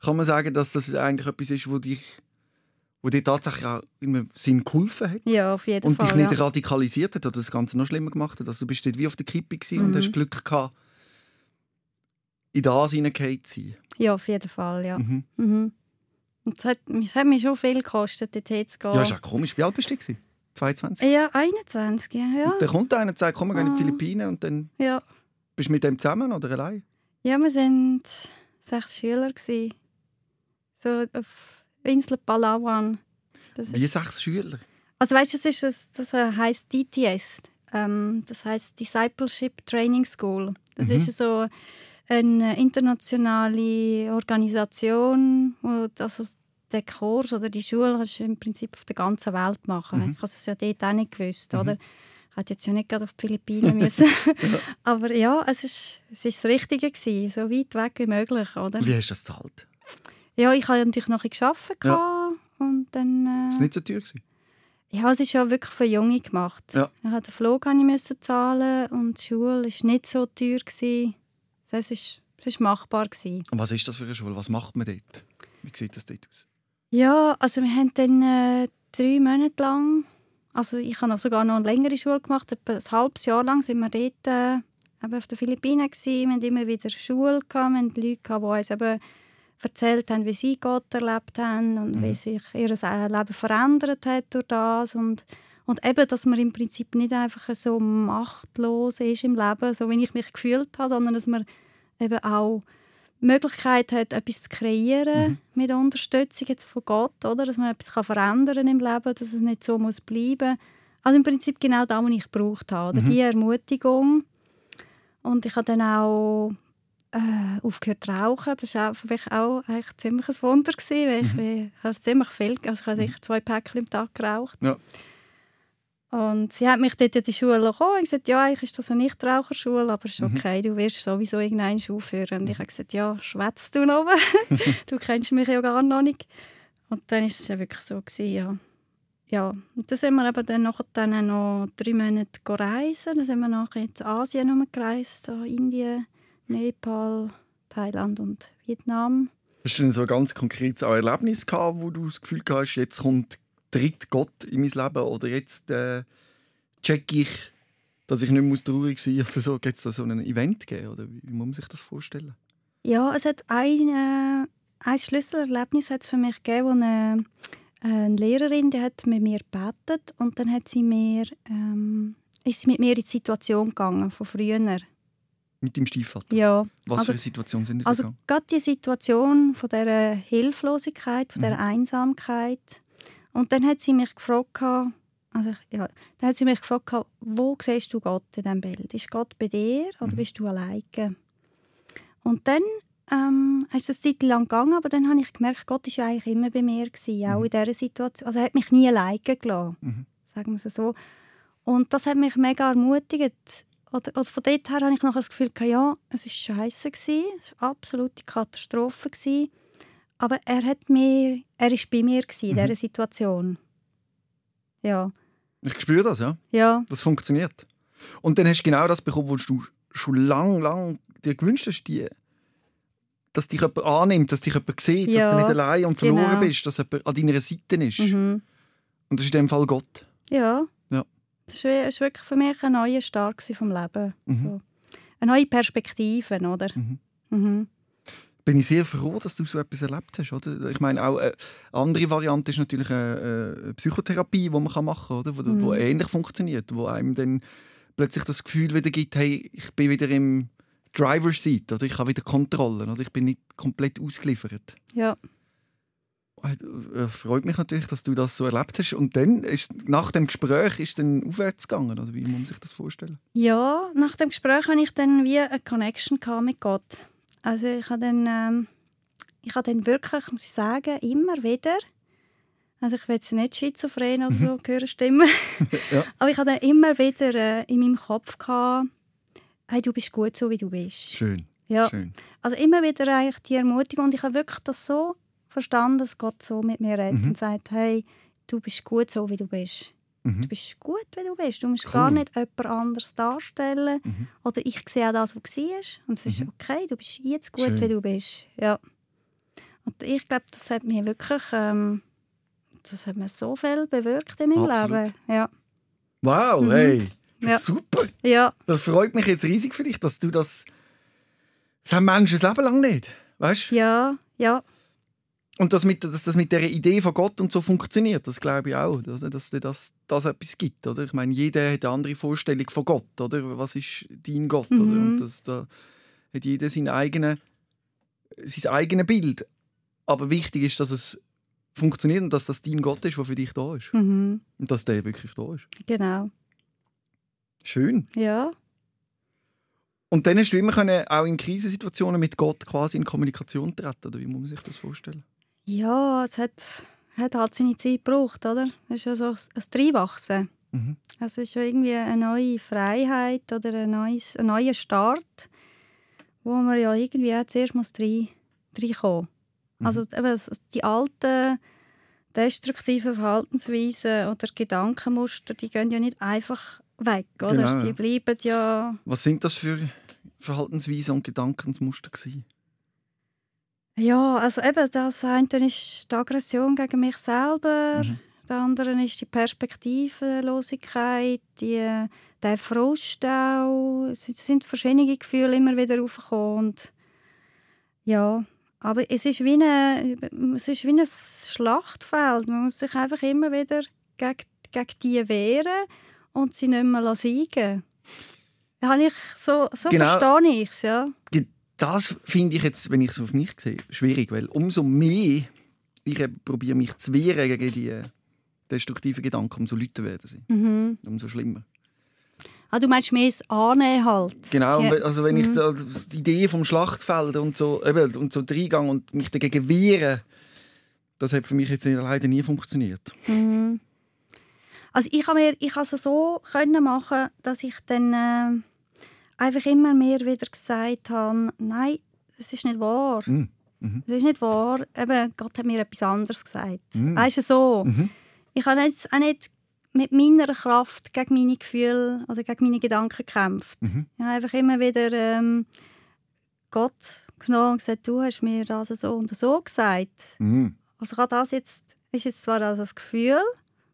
kann man sagen, dass das eigentlich etwas ist, wo dich wo dir tatsächlich auch in Sinn geholfen hat ja, auf jeden und Fall. dich nicht ja. radikalisiert hat oder das Ganze noch schlimmer gemacht hat. Also du bist dort wie auf der Kippe gewesen und Mhm. hast Glück gehabt, in das hineingefallen zu sein. ja, auf jeden Fall, ja. Mhm. Mhm. Und es hat, es hat mich schon viel gekostet, dorthin zu gehen. Ja, ist auch komisch. Wie alt bist du? gewesen? 22? ja 21, ja. Und dann kommt einer und sagt, komm, wir gehen in die Ah. Philippinen und dann ja. bist du mit dem zusammen oder allein? ja wir waren sechs Schüler. Gewesen. So auf Insel Palawan. Das Wie sechs Schüler. also weißt du, das, ist, das, das äh, heisst DTS. Ähm, das heißt Discipleship Training School. Das Mhm. ist so eine internationale Organisation, wo also der Kurs oder die Schule kannst du im Prinzip auf der ganzen Welt machen. Mhm. Ich habe es ja dort auch nicht gewusst, Mhm. oder? Ich hätte jetzt ja nicht gerade auf die Philippinen müssen. Aber ja, es ist, es ist das Richtige gewesen, so weit weg wie möglich, oder? Wie hast du das gezahlt? Ja, ich habe natürlich noch gearbeitet Ja. und dann... Äh, Ist nicht so teuer gewesen? ja, es ist ja wirklich für Junge gemacht. Ja. Ich musste den Flug habe ich müssen zahlen und die Schule war nicht so teuer. Gewesen. Das ist, das ist machbar. Gewesen. Und was ist das für eine Schule? Was macht man dort? Wie sieht das dort aus? Ja, also wir haben dann äh, drei Monate lang, also ich habe sogar noch eine längere Schule gemacht, etwa ein halbes Jahr lang sind wir dort äh, eben auf den Philippinen gewesen. Wir hatten immer wieder Schule, gehabt. wir hatten Leute, gehabt, die uns eben erzählt haben, wie sie Gott erlebt haben und Mhm. wie sich ihr Leben verändert hat durch das und und eben, dass man im Prinzip nicht einfach so machtlos ist im Leben, so wie ich mich gefühlt habe, sondern dass man eben auch die Möglichkeit hat, etwas zu kreieren Mhm. mit Unterstützung jetzt von Gott, oder? dass man etwas kann verändern im Leben, dass es nicht so muss bleiben. Also im Prinzip genau das, was ich gebraucht habe, oder? Mhm. die Ermutigung. Und ich habe dann auch äh, aufgehört zu rauchen. Das war auch für mich auch eigentlich ziemlich ein Wunder. Gewesen, weil ich, Mhm. ich habe ziemlich viel, also ich habe sicher zwei Päckchen am Tag geraucht. Ja. Und sie hat mich dort in die Schule gekommen und gesagt, ja, eigentlich ist das eine Nichtraucherschule, aber es ist Mhm. okay, du wirst sowieso irgendeinen aufhören. Und ich habe gesagt, ja, schwätzt du noch? du kennst mich ja gar noch nicht. Und dann war es ja wirklich so, gewesen, ja. Ja, und dann sind wir eben dann nachher dann noch drei Monate reisen. Dann sind wir nachher in Asien rumgereist, da Indien, Nepal, Thailand und Vietnam. Hast du denn so ein ganz konkretes Erlebnis gehabt, wo du das Gefühl hast, jetzt kommt tritt Gott in mein Leben oder jetzt äh, check ich, dass ich nicht muss traurig sein muss? Also so, Gibt es da so ein Event gegeben, oder wie, wie muss man sich das vorstellen? Ja, es hat ein, äh, ein Schlüsselerlebnis hat's für mich gegeben, wo eine, eine Lehrerin die hat mit mir gebetet und dann hat sie mir, ähm, ist sie mit mir in die Situation gegangen von früher. Mit dem Stiefvater? Ja, Was also- für eine Situation sind die also gegangen? gerade die Situation von der Hilflosigkeit, von der Mhm. Einsamkeit. Und dann hat sie mich gefragt, also ja, dann hat sie mich gefragt, wo siehst du Gott in diesem Bild? Ist Gott bei dir oder Mhm. bist du alleine? Und dann ähm, ist es eine Zeit lang gegangen, aber dann habe ich gemerkt, Gott war ja eigentlich immer bei mir, gewesen, auch Mhm. in dieser Situation. Also er hat mich nie alleine gelassen, Mhm. sagen wir es so. Und das hat mich mega ermutigt. oder, oder von dort her habe ich nachher das Gefühl, ja, es war scheiße, es war eine absolute Katastrophe. Gewesen, aber er hat mir, er ist bei mir gewesen, in Mhm. dieser Situation. Ja, Ich spüre das, ja. ja, Das funktioniert. Und dann hast du genau das bekommen, was du schon lang, lang dir gewünscht hast, die, dass dich jemand annimmt, dass dich jemand sieht, dass Ja, du nicht allein und verloren genau. bist, dass jemand an deiner Seite ist. mhm. Und das ist in dem Fall Gott. ja. Ja. Das war ist wirklich für mich ein neuer Start vom Leben. Mhm. So. Eine neue Perspektive, oder? Mhm. Bin ich sehr froh, dass du so etwas erlebt hast. Oder? Ich meine, auch äh, eine andere Variante ist natürlich eine, eine Psychotherapie, die man kann machen kann, oder? Wo, Mhm. wo ähnlich funktioniert, wo einem dann plötzlich das Gefühl wieder gibt, hey, ich bin wieder im Driver's Seat, oder ich habe wieder Kontrolle, oder ich bin nicht komplett ausgeliefert. Ja. Äh, freut mich natürlich, dass du das so erlebt hast. Und dann ist nach dem Gespräch ist dann aufwärts gegangen, oder wie muss man sich das vorstellen? Ja, nach dem Gespräch hatte ich dann wie eine Connection mit Gott. Also ich habe dann, ähm, ich habe dann wirklich, muss ich sagen, immer wieder, also ich will jetzt nicht schizophren oder so hören stimmen, Ja. aber ich habe dann immer wieder äh, in meinem Kopf gehabt, hey, du bist gut so, wie du bist. Schön, Ja, schön. also immer wieder eigentlich die Ermutigung und ich habe wirklich das so verstanden, dass Gott so mit mir redet Mhm. und sagt, hey, du bist gut so, wie du bist. Mhm. Du bist gut, wie du bist. Du musst Cool. gar nicht jemand anders darstellen. Mhm. Oder ich sehe auch das, was du siehst. Und es ist Mhm. okay, du bist jetzt gut, Schön. wie du bist. Ja. Und ich glaube, das hat mir wirklich ähm, das hat mir so viel bewirkt in meinem Absolut. Leben. Ja. Wow, Mhm. hey, das Ja. ist super. ja, Das freut mich jetzt riesig für dich, dass du das. Das haben Menschen das Leben lang nicht. Weißt ja, ja, Und dass, mit, dass das mit der Idee von Gott und so funktioniert, das glaube ich auch. Dass, dass dir das, das etwas gibt. Oder? Ich meine, jeder hat eine andere Vorstellung von Gott. Oder? Was ist dein Gott? Oder? Mhm. Und das, da hat jeder sein, eigene, sein eigenes Bild. Aber wichtig ist, dass es funktioniert und dass das dein Gott ist, der für dich da ist. mhm. Und dass der wirklich da ist. genau. Schön. Ja, Und dann hast du immer können, auch in Krisensituationen mit Gott quasi in Kommunikation treten. Oder wie muss man sich das vorstellen? Ja es hat, hat halt seine Zeit gebraucht, oder? Es ist ja so ein Dreinwachsen. Mhm. Es ist ja irgendwie eine neue Freiheit oder ein, neues, ein neuer Start, wo man ja irgendwie auch zuerst muss rein, reinkommen Mhm. Also eben, die alten destruktiven Verhaltensweisen oder Gedankenmuster, die gehen ja nicht einfach weg, oder? Genau. Die bleiben ja... Was sind das für Verhaltensweisen und Gedankensmuster gewesen? Ja, also eben, das eine ist die Aggression gegen mich selber, Mhm. der andere ist die Perspektivenlosigkeit, die, der Frust auch. Es sind verschiedene Gefühle immer wieder aufgekommen. Und ja, aber es ist, wie eine, es ist wie ein Schlachtfeld. Man muss sich einfach immer wieder gegen, gegen die wehren und sie nicht mehr siegen lassen. ich so, so Genau. verstehe ich es, ja. Das finde ich jetzt, wenn ich es auf mich sehe, schwierig, weil umso mehr ich eben probiere mich zu wehren gegen die destruktiven Gedanken, umso lauter werden sie, Mhm. umso schlimmer. Ah, du meinst mehr das Annehmen halt. Genau, Die- also wenn ich Mhm. da, die Idee vom Schlachtfeld und so, eben, und so reingehe und mich dagegen wehre, das hat für mich jetzt leider nie funktioniert. Mhm. Also ich habe mir, ich habe es so können machen, dass ich dann äh, einfach immer mehr wieder gesagt habe, nein, es ist nicht wahr. Mhm. Mhm. Es ist nicht wahr. Eben, Gott hat mir etwas anderes gesagt. Mhm. Weißt du so? Mhm. Ich habe jetzt auch nicht mit meiner Kraft gegen meine Gefühle oder gegen meine Gedanken gekämpft. Mhm. Ich habe einfach immer wieder ähm, Gott genommen und gesagt, du hast mir das so und so gesagt. Mhm. Also kann das jetzt, ist jetzt zwar also das Gefühl,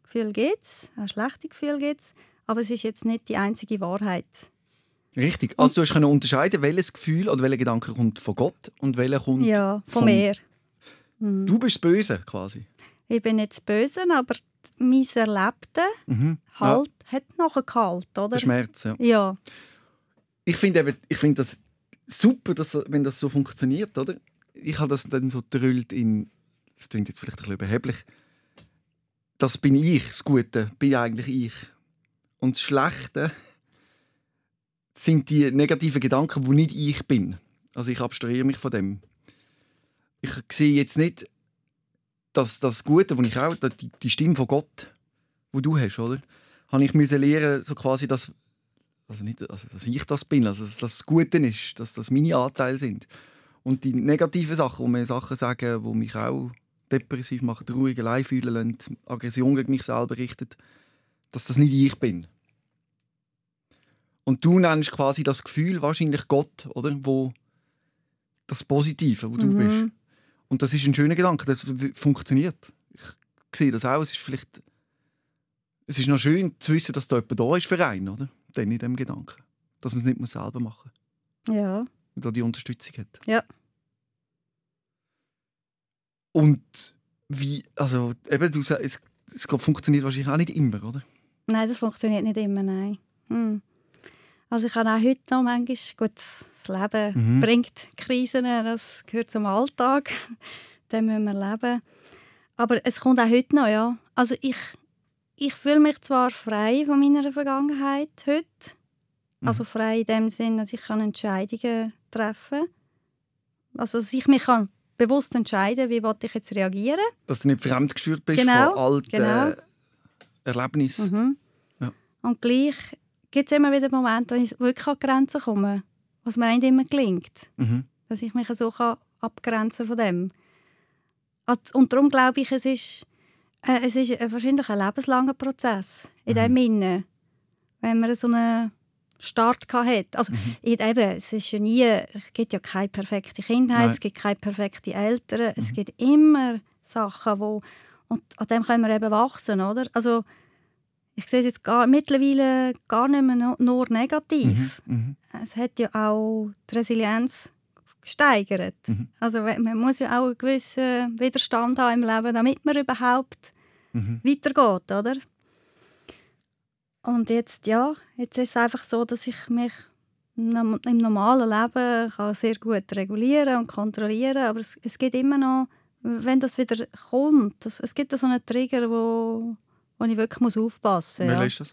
Gefühl gibt es, ein schlechtes Gefühl gibt es, aber es ist jetzt nicht die einzige Wahrheit. Richtig. Also du hast können unterscheiden, welches Gefühl oder welcher Gedanke kommt von Gott und welcher kommt Ja, von mir. Mhm. Du bist Böse quasi. Ich bin nicht Böse, aber mein Erlebte Mhm. halt, hat nachher gehalten, Ja, oder? der Schmerz, ja. Ja. Ich finde finde das super, dass, wenn das so funktioniert, oder? Ich habe das dann so drüllt in, das klingt jetzt vielleicht ein bisschen überheblich, das bin ich, das Gute, bin eigentlich ich. Und das Schlechte sind die negativen Gedanken, wo nicht ich bin. Also ich abstrahiere mich von dem. Ich sehe jetzt nicht, dass das Gute, wo ich auch, die, die Stimme von Gott, wo du hast, oder? Habe ich müssen lernen, so quasi das Also nicht, also dass ich das bin, also dass das Gute ist, dass das meine Anteile sind. Und die negativen Sachen, wo mir Sachen sagen, die mich auch depressiv machen, traurig, allein fühlen lassen, Aggression gegen mich selber richtet, dass das nicht ich bin. Und du nennst quasi das Gefühl wahrscheinlich Gott, oder? Wo das Positive, wo du Mhm. bist. Und das ist ein schöner Gedanke, das funktioniert. Ich sehe das auch. Es ist vielleicht es ist noch schön zu wissen, dass da jemand da ist für einen, oder? Dann in dem Gedanken. Dass man es nicht selber machen muss, Ja. und da die Unterstützung hat. Ja. Und wie, also eben, du sagst, es, es funktioniert wahrscheinlich auch nicht immer, oder? Nein, das funktioniert nicht immer, nein. Hm. Also ich habe auch heute noch manchmal, gut, das Leben Mhm. bringt Krisen, das gehört zum Alltag, den müssen wir leben. Aber es kommt auch heute noch, ja. Also ich, ich fühle mich zwar frei von meiner Vergangenheit heute, also frei in dem Sinn, dass ich kann Entscheidungen treffen kann. Also dass ich mich kann bewusst entscheiden wie will ich jetzt reagieren. Dass du nicht fremdgesteuert bist Genau, von alten genau. Erlebnissen. Mhm. Ja. Und gleich gibt es immer wieder Momente, wo ich wirklich an Grenzen komme, was mir nicht immer gelingt, Mhm. dass ich mich so kann abgrenzen von dem. Und darum glaube ich, es ist, äh, es ist wahrscheinlich ein lebenslanger Prozess in dem Sinne, wenn man so einen Start gehabt hat. Also ich- eben, es ist ja nie, es gibt ja keine perfekte Kindheit, Nein. es gibt keine perfekte Eltern, es gibt immer Sachen, wo und an dem können wir eben wachsen, oder? Also ich sehe es jetzt gar, mittlerweile gar nicht mehr nur negativ. Mhm. Es hat ja auch die Resilienz gesteigert. Mhm. Also man muss ja auch einen gewissen Widerstand haben im Leben, damit man überhaupt Mhm. weitergeht, oder? Und jetzt, ja, jetzt ist es einfach so, dass ich mich im normalen Leben kann sehr gut regulieren und kontrollieren aber es, es gibt immer noch, wenn das wieder kommt, das, es gibt so einen Trigger, wo, wo ich wirklich muss aufpassen muss. Ja. ist das?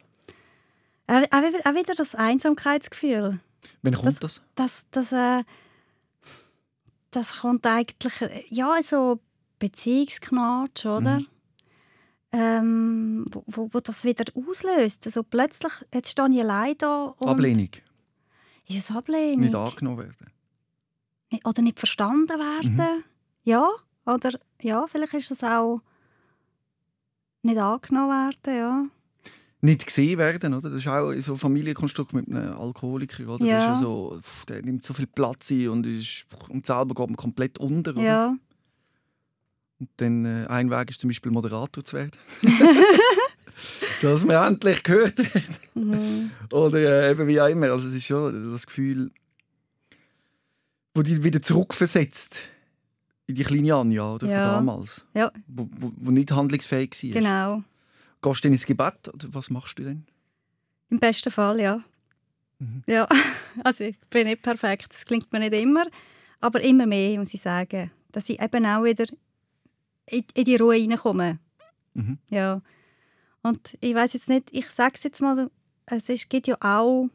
Auch, auch, wieder- das Einsamkeitsgefühl. Wann kommt Das- das? Das, das, äh, das kommt eigentlich, äh, ja, so Beziehungsknatsch, oder? Mhm. Ähm, wo, wo, wo das wieder auslöst. Also plötzlich, jetzt stehe ich allein da und Ablehnung. ist es Ablehnung. Nicht angenommen werden. Oder nicht verstanden Mhm. werden. Ja, oder ja, vielleicht ist es auch nicht angenommen werden, ja. Nicht gesehen werden, oder? Das ist auch so ein Familienkonstrukt mit einem Alkoholiker, oder? Ja. Das ist ja so, der nimmt so viel Platz ein und, ist, und selber geht man komplett unter, oder? Ja, Und dann äh, ein Weg ist zum Beispiel Moderator zu werden. Dass man endlich gehört wird. mhm. Oder äh, eben wie auch immer. Also es ist schon das Gefühl, wo dich wieder zurückversetzt die kleine Anja oder Ja. von damals. Ja. Wo, wo, wo nicht handlungsfähig war. genau. Gehst du ins Gebet oder was machst du denn? Im besten Fall, ja. Mhm. Ja, also ich bin nicht perfekt, das klingt mir nicht immer, aber immer mehr, muss ich sagen, dass ich eben auch wieder in, in die Ruhe reinkomme. Mhm. Ja. Und ich weiß jetzt nicht, ich sage es jetzt mal, es ist, gibt ja auch,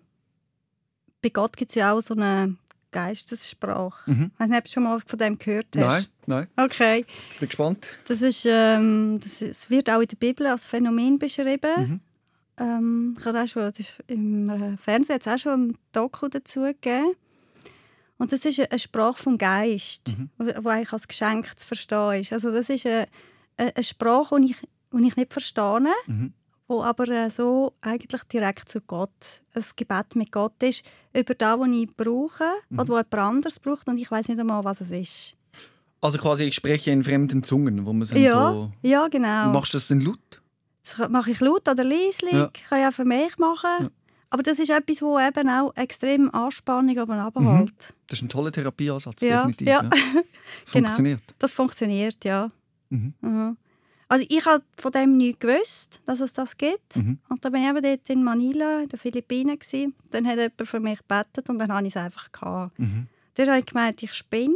bei Gott gibt es ja auch so eine Geistessprache. Mhm. Ich weiß nicht, ob du schon mal von dem gehört hast. Nein, nein. Okay. Ich bin gespannt. Das ist, ähm, das es wird auch in der Bibel als Phänomen beschrieben. Mhm. Ähm, ich habe auch schon, Im äh, Fernsehen es auch schon ein Doku dazu gegeben. Und das ist eine- Sprache vom Geist, Mhm. wo eigentlich als Geschenk zu verstehen ist. Also das ist eine, eine eine Sprache, die ich, die ich nicht verstehe, Mhm. Wo aber äh, so eigentlich direkt zu Gott, ein Gebet mit Gott ist, über das, was ich brauche Mhm. oder was jemand anderes braucht und ich weiß nicht einmal, was es ist. Also quasi, ich spreche in fremden Zungen, wo man dann Ja, so... ja, genau. Machst du das denn laut? Das mache ich laut oder leislich, Ja. kann ich auch für mich machen. Ja. Aber das ist etwas, wo eben auch extrem Anspannung oben abhält. Das ist ein toller Therapieansatz, Ja, definitiv. ja. Ja. Das Genau. funktioniert. Das funktioniert, ja. Mhm. Mhm. Also ich habe von dem nichts gewusst, dass es das gibt. Mhm. Und dann bin ich eben dort in Manila, in den Philippinen. Gewesen. Dann hat jemand für mich gebetet und dann habe ich es einfach gehabt. Mhm. Dann habe ich gemeint, ich spinne.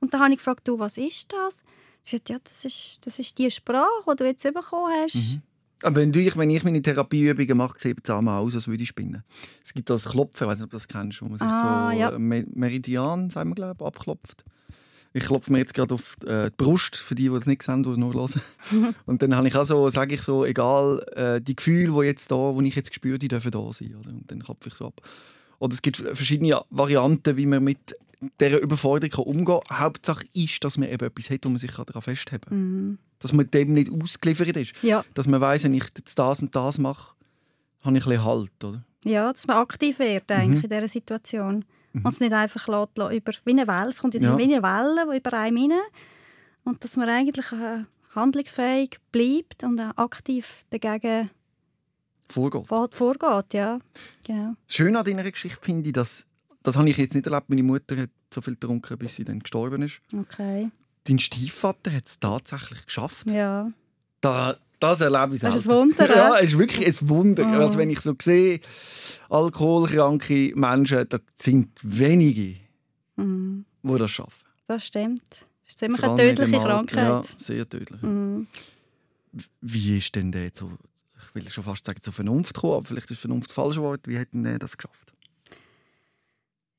Und dann habe ich gefragt, du, was ist das? Sie hat ja, das ist, das ist die Sprache, die du jetzt bekommen hast. Mhm. Aber wenn, du, wenn ich meine Therapieübungen mache, sieht es einmal aus, als würde ich spinnen. Es gibt das Klopfen, ich weiß nicht, ob du das kennst, wo man sich Ah, so ja. Me- Meridian, sagen wir, glaube abklopft. Ich klopfe mir jetzt gerade auf äh, die Brust, für die, die es nicht sehen, es nur hören. Und dann habe ich auch so, sage ich so, egal, äh, die Gefühle, die jetzt da, die ich jetzt spüre, die dürfen da sein. Oder? Und dann klopfe ich so ab. Oder es gibt verschiedene Varianten, wie man mit dieser Überforderung umgehen kann. Hauptsache ist, dass man eben etwas hat, wo man sich daran festheben kann. Mhm. Dass man dem nicht ausgeliefert ist. Ja. Dass man weiss, wenn ich jetzt das und das mache, habe ich ein bisschen Halt. Oder? ja, dass man aktiv wird eigentlich in dieser Situation. Und es nicht einfach lässt, über, wie eine Welle. Es kommt jetzt Ja. wie eine Welle die über einem rein. Und dass man eigentlich äh, handlungsfähig bleibt und auch aktiv dagegen Vorgehen. vor- vorgeht. Ja. Genau. Das Schöne an deiner Geschichte finde ich, dass, das habe ich jetzt nicht erlebt, meine Mutter hat so viel getrunken, bis sie dann gestorben ist. Okay. Dein Stiefvater hat es tatsächlich geschafft. Ja. Da, das erlebe ich Das ist ein Wunder, Ja, es ist wirklich ein Wunder. Oh. Also wenn ich so sehe, alkoholkranke Menschen, da sind wenige, Mhm. die das schaffen. Das stimmt. Das ist ziemlich eine tödliche. Krankheit. Ja, sehr tödlich. Mhm. Wie ist denn der so, ich will schon fast sagen, zur Vernunft gekommen, aber vielleicht ist Vernunft das falsche Wort. Wie hat denn der das geschafft?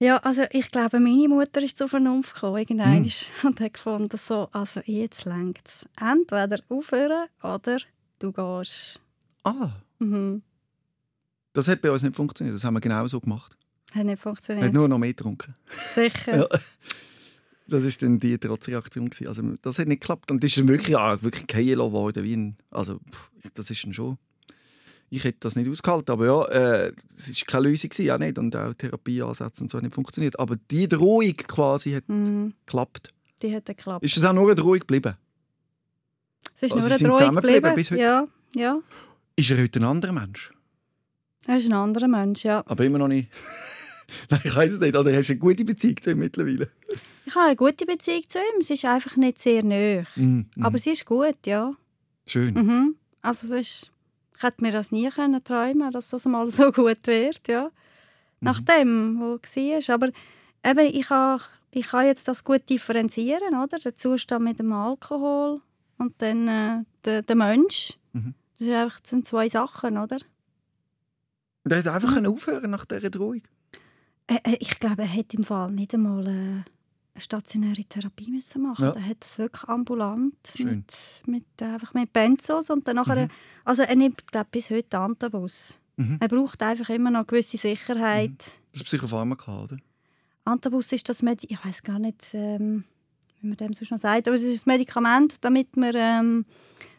Ja, also ich glaube, meine Mutter ist zur Vernunft gekommen irgendwann Hm. und hat gefunden, so, also jetzt längt es. Entweder aufhören oder du gehst. Ah, Mhm. das hat bei uns nicht funktioniert. Das haben wir genau so gemacht. Hat nicht Er hat funktioniert. nur noch mehr getrunken. Sicher. Ja. Das war dann die Trotzreaktion. Also, das hat nicht geklappt. Und das ist wirklich, ja, wirklich geworden. Wie ein, also, pff, das ist dann schon... Ich hätte das nicht ausgehalten, aber ja, äh, es war keine Lösung, gewesen, auch nicht. Und auch Therapieansätze und so hat nicht funktioniert. Aber die Drohung quasi hat Mhm. geklappt. Die hat geklappt. Ist das auch nur eine Drohung geblieben? Es ist also nur eine sind Drohung zusammengeblieben geblieben. bis heute? Ja, ja. Ist er heute ein anderer Mensch? Er ist ein anderer Mensch, ja. Aber immer noch nicht... Nein, ich weiß es nicht. Oder hast du eine gute Beziehung zu ihm mittlerweile? Ich habe eine gute Beziehung zu ihm. Sie ist einfach nicht sehr nahe. Mhm. mhm. Aber sie ist gut, ja. Schön. Mhm. Also es ist, ich hätte mir das nie können träumen, dass das mal so gut wird, ja. Nach dem, wo war. Aber eben, ich kann, ich kann jetzt das gut differenzieren, oder? Der Zustand mit dem Alkohol und dann äh, der, der Mensch. Mhm. Das, ist einfach, das sind zwei Sachen, oder? Und er hat einfach können aufhören nach dieser Drohung. Äh, äh, ich glaube, er hätte im Fall nicht einmal äh, stationäre Therapie müssen machen. Ja. Er hat das wirklich ambulant Schön. mit, mit, äh, einfach mit Benzos und dann nachher, also er nimmt glaube bis heute Antabus. Mhm. Er braucht einfach immer noch eine gewisse Sicherheit. Das ist Psychopharmaka, oder? Antabus ist das Medi ich weiß gar nicht, ähm, wie man dem sonst noch sagt, aber es ist ein Medikament, damit man ähm,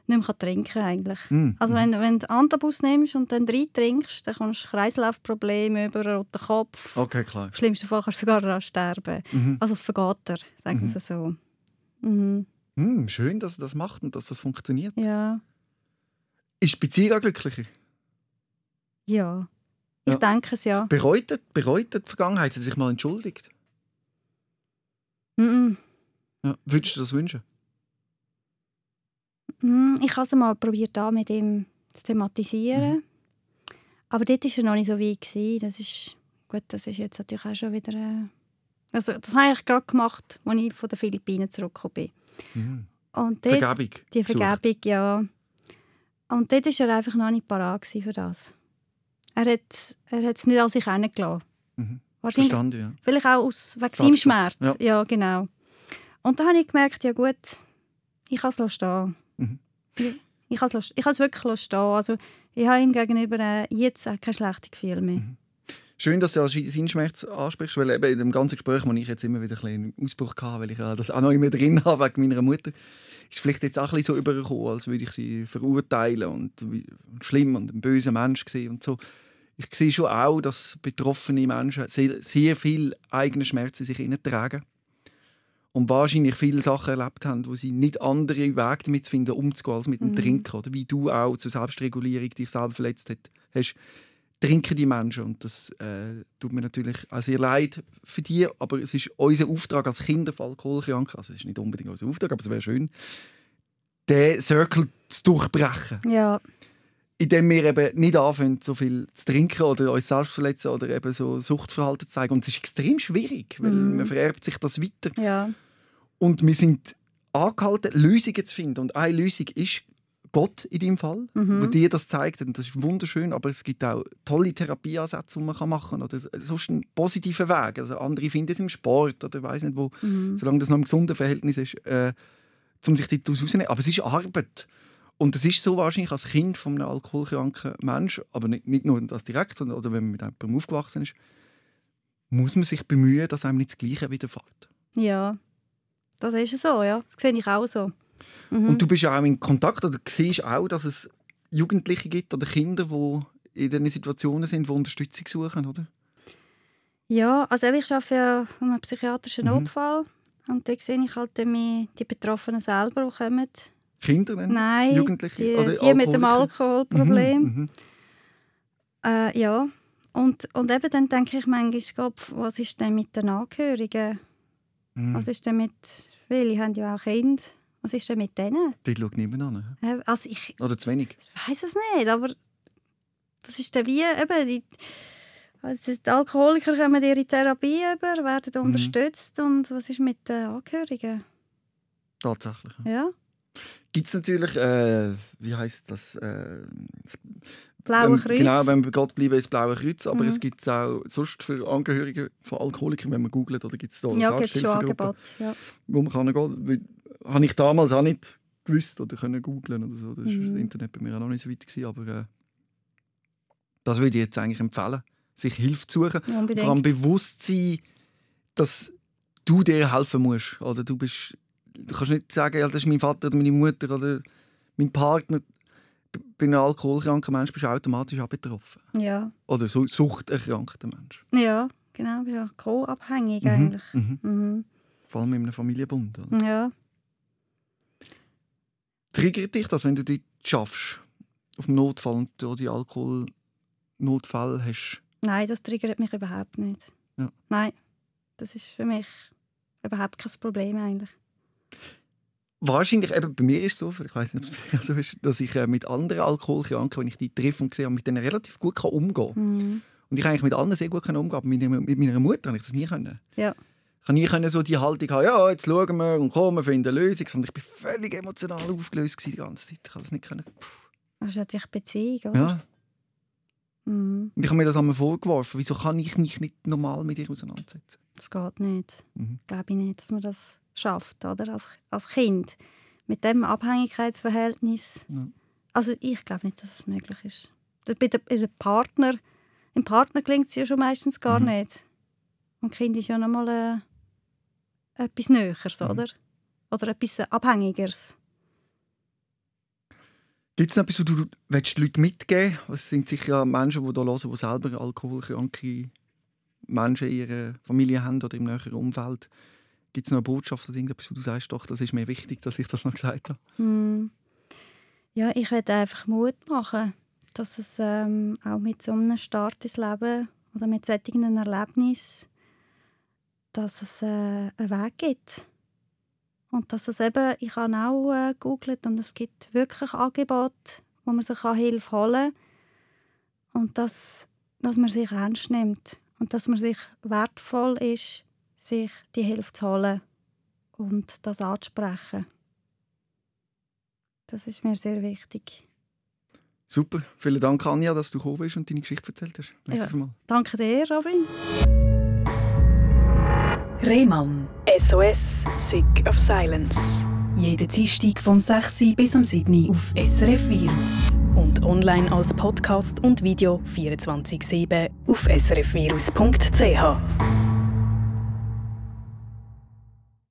nicht mehr trinken eigentlich. Mhm. Also wenn, wenn du Antabus nimmst und dann rein trinkst, dann kommst du Kreislaufprobleme über roten Kopf. Okay, klar. Im schlimmsten Fall kannst du sogar sterben. Mhm. Also es vergeht er, sagen wir es so. Mhm. Hm, schön, dass er das macht und dass das funktioniert. Ja. Ist die Beziehung auch glücklicher? Ja. Ich Ja. denke es ja. Bereut, er- bereut er die Vergangenheit? Hat er sich mal entschuldigt? Mhm. Ja. Würdest du das wünschen? Mm, Ich habe es mal probiert, da mit ihm zu thematisieren. Mhm. Aber dort war er noch nicht so weit. Gewesen. Das ist, gut, das ist jetzt natürlich auch schon wieder... Äh, also, das habe ich gerade gemacht, als ich von den Philippinen zurückgekommen bin. Mhm. Und dort, Vergebung. die. Vergebung, ja. Und dort war er einfach noch nicht parat für das. Er hat, er hat es nicht an sich herangelassen. Mhm. Wahrscheinlich, Verstanden, ja. vielleicht auch aus, wegen seinem Schmerz. ja. Ja. genau. Und dann habe ich gemerkt, ja gut, ich kann es stehen. Mhm. Ich, ich kann es ich wirklich stehen. Also, ich habe ihm gegenüber äh, jetzt auch kein schlechtes Gefühl mehr. Mhm. Schön, dass du auch seinen Schmerz ansprichst, weil eben in dem ganzen Gespräch, wo ich jetzt immer wieder ein bisschen einen Ausbruch hatte, weil ich ja das auch noch immer drin habe wegen meiner Mutter, ist vielleicht jetzt auch ein bisschen so übergekommen, als würde ich sie verurteilen und schlimm und ein böser Mensch sehen und so. Ich sehe schon auch, dass betroffene Menschen sehr, sehr viel eigene Schmerzen in sich tragen und wahrscheinlich viele Sachen erlebt haben, wo sie nicht andere Wege damit finden, umzugehen, als mit dem Mhm. Trinken. Oder wie du auch zur Selbstregulierung dich selber verletzt hast trinken die Menschen. Und das äh, tut mir natürlich auch sehr leid für die. Aber es ist unser Auftrag als Kinder von Alkoholkranken, also es ist nicht unbedingt unser Auftrag, aber es wäre schön, den Circle zu durchbrechen. Ja, Indem wir eben nicht anfangen, so viel zu trinken oder uns selbst verletzen oder eben so Suchtverhalten zu zeigen. Und es ist extrem schwierig, weil Mhm. man vererbt sich das weiter. ja. Und wir sind angehalten, Lösungen zu finden. Und eine Lösung ist Gott in deinem Fall, Mhm. wo dir das zeigt. Und das ist wunderschön, aber es gibt auch tolle Therapieansätze, die man machen kann. Oder sonst einen positiven Weg. Also andere finden es im Sport oder weiß nicht wo. Mhm. Solange das noch im gesunden Verhältnis ist, äh, um sich dort rauszunehmen. Aber es ist Arbeit. Und es ist so wahrscheinlich als Kind von einem alkoholkranken Menschen, aber nicht, nicht nur das direkt, sondern oder wenn man mit jemandem aufgewachsen ist, muss man sich bemühen, dass einem nicht das Gleiche widerfährt. Ja, das ist so, ja. Das sehe ich auch so. Mhm. Und du bist ja auch in Kontakt oder siehst auch, dass es Jugendliche gibt oder Kinder, die in diesen Situationen sind, die Unterstützung suchen, oder? Ja, also ich arbeite ja an einem psychiatrischen Mhm. Notfall. Und da sehe ich halt immer die Betroffenen selber, die kommen. Kinder dann? Nein, Jugendliche? die, oder die mit dem? Alkoholproblem. Mhm, mhm. Äh, ja, und, und eben dann denke ich manchmal, was ist denn mit den Angehörigen? Mhm. Was ist denn mit, viele haben ja auch Kinder, was ist denn mit denen? Dort schaut niemand an. Äh, Also ich Oder zu wenig. weiß es nicht, aber das ist dann wie eben, die, also die Alkoholiker kommen ihre Therapie über, werden Mhm. unterstützt und was ist mit den Angehörigen? Tatsächlich. Ja, Gibt es natürlich, äh, wie heißt das? Äh, das Blaue Kreuz. Genau, wenn wir bei Gott bleiben, ist Blaue Kreuz. Aber Mhm. es gibt es auch sonst für Angehörige von Alkoholikern, wenn man googelt, oder gibt es da eine ja, gibt es schon Angebot. Ja. wo man kann gehen kann. Habe ich damals auch nicht gewusst oder können googlen oder so. Das war Mhm. das Internet bei mir auch noch nicht so weit. Gewesen, aber äh, das würde ich jetzt eigentlich empfehlen, sich Hilfe zu suchen. Unbedingt. vor allem bewusst sein, dass du dir helfen musst. Oder du, bist, du kannst nicht sagen, ja, das ist mein Vater oder meine Mutter oder mein Partner. Bei einem alkoholkranken Mensch bist du automatisch auch betroffen. Ja. Oder so suchterkrankter Mensch. ja, genau, ja, co-abhängig Mhm, eigentlich. Mhm. Mhm. Vor allem in einem Familienbund. Oder? Ja. Triggert dich das, wenn du dort schaffst, auf dem Notfall und du die Alkoholnotfall hast? Nein, das triggert mich überhaupt nicht. Ja. Nein, das ist für mich überhaupt kein Problem eigentlich. Wahrscheinlich, eben bei mir ist es so, ich weiß nicht, ob es bei dir so ist, dass ich äh, mit anderen Alkoholkranken, wenn ich die treffe und sehe, mit denen relativ gut kann umgehen kann. Mhm. Und ich eigentlich mit anderen sehr gut kann umgehen aber mit, meiner- mit meiner Mutter habe ich das nie können. Ja. Ich habe nie können so die Haltung haben, ja, jetzt schauen wir und kommen, wir finden eine Lösung. Und ich bin völlig emotional aufgelöst die ganze Zeit. Ich habe das nicht können. Puh. Das ist natürlich Beziehung, oder? Ja. Mhm. Und ich habe mir das einmal vorgeworfen. Wieso kann ich mich nicht normal mit ihr auseinandersetzen? Das geht nicht. Mhm. Glaube ich nicht, dass man das schafft, oder? Als, als Kind. Mit dem Abhängigkeitsverhältnis. Ja. Also ich glaube nicht, dass es möglich ist. Bei der, bei der Partner, im Partner klingt es ja schon meistens gar Mhm. nicht. Und Kind ist ja noch mal äh, etwas Näheres, Mhm. oder? Oder etwas Abhängigeres. Gibt es noch etwas, wo du willst, den Leuten mitgeben willst? Es sind sicher Menschen, die hier hören, die selber alkoholkranke Menschen in ihrer Familie haben oder im näheren Umfeld. Gibt es noch eine Botschaft oder irgendetwas, wo du sagst, doch, das ist mir wichtig, dass ich das noch gesagt habe? Hm. Ja, ich werde einfach Mut machen, dass es ähm, auch mit so einem Start ins Leben oder mit solchen Erlebnissen, dass es äh, einen Weg gibt. Und dass es eben, ich habe auch äh, gegoogelt und es gibt wirklich Angebote, wo man sich Hilfe holen kann. Und dass, dass man sich ernst nimmt und dass man sich wertvoll ist, sich die Hilfe zu holen und das anzusprechen. Das ist mir sehr wichtig. Super, vielen Dank, Anja, dass du gekommen bist und deine Geschichte erzählt hast. Merci Ja. vielmals. Danke dir, Robin. Rehmann. SOS, Sick of Silence. Jeden Dienstag vom 6. bis am 7. auf SRF Virus. Und online als Podcast und Video 24-7 auf srfvirus.ch.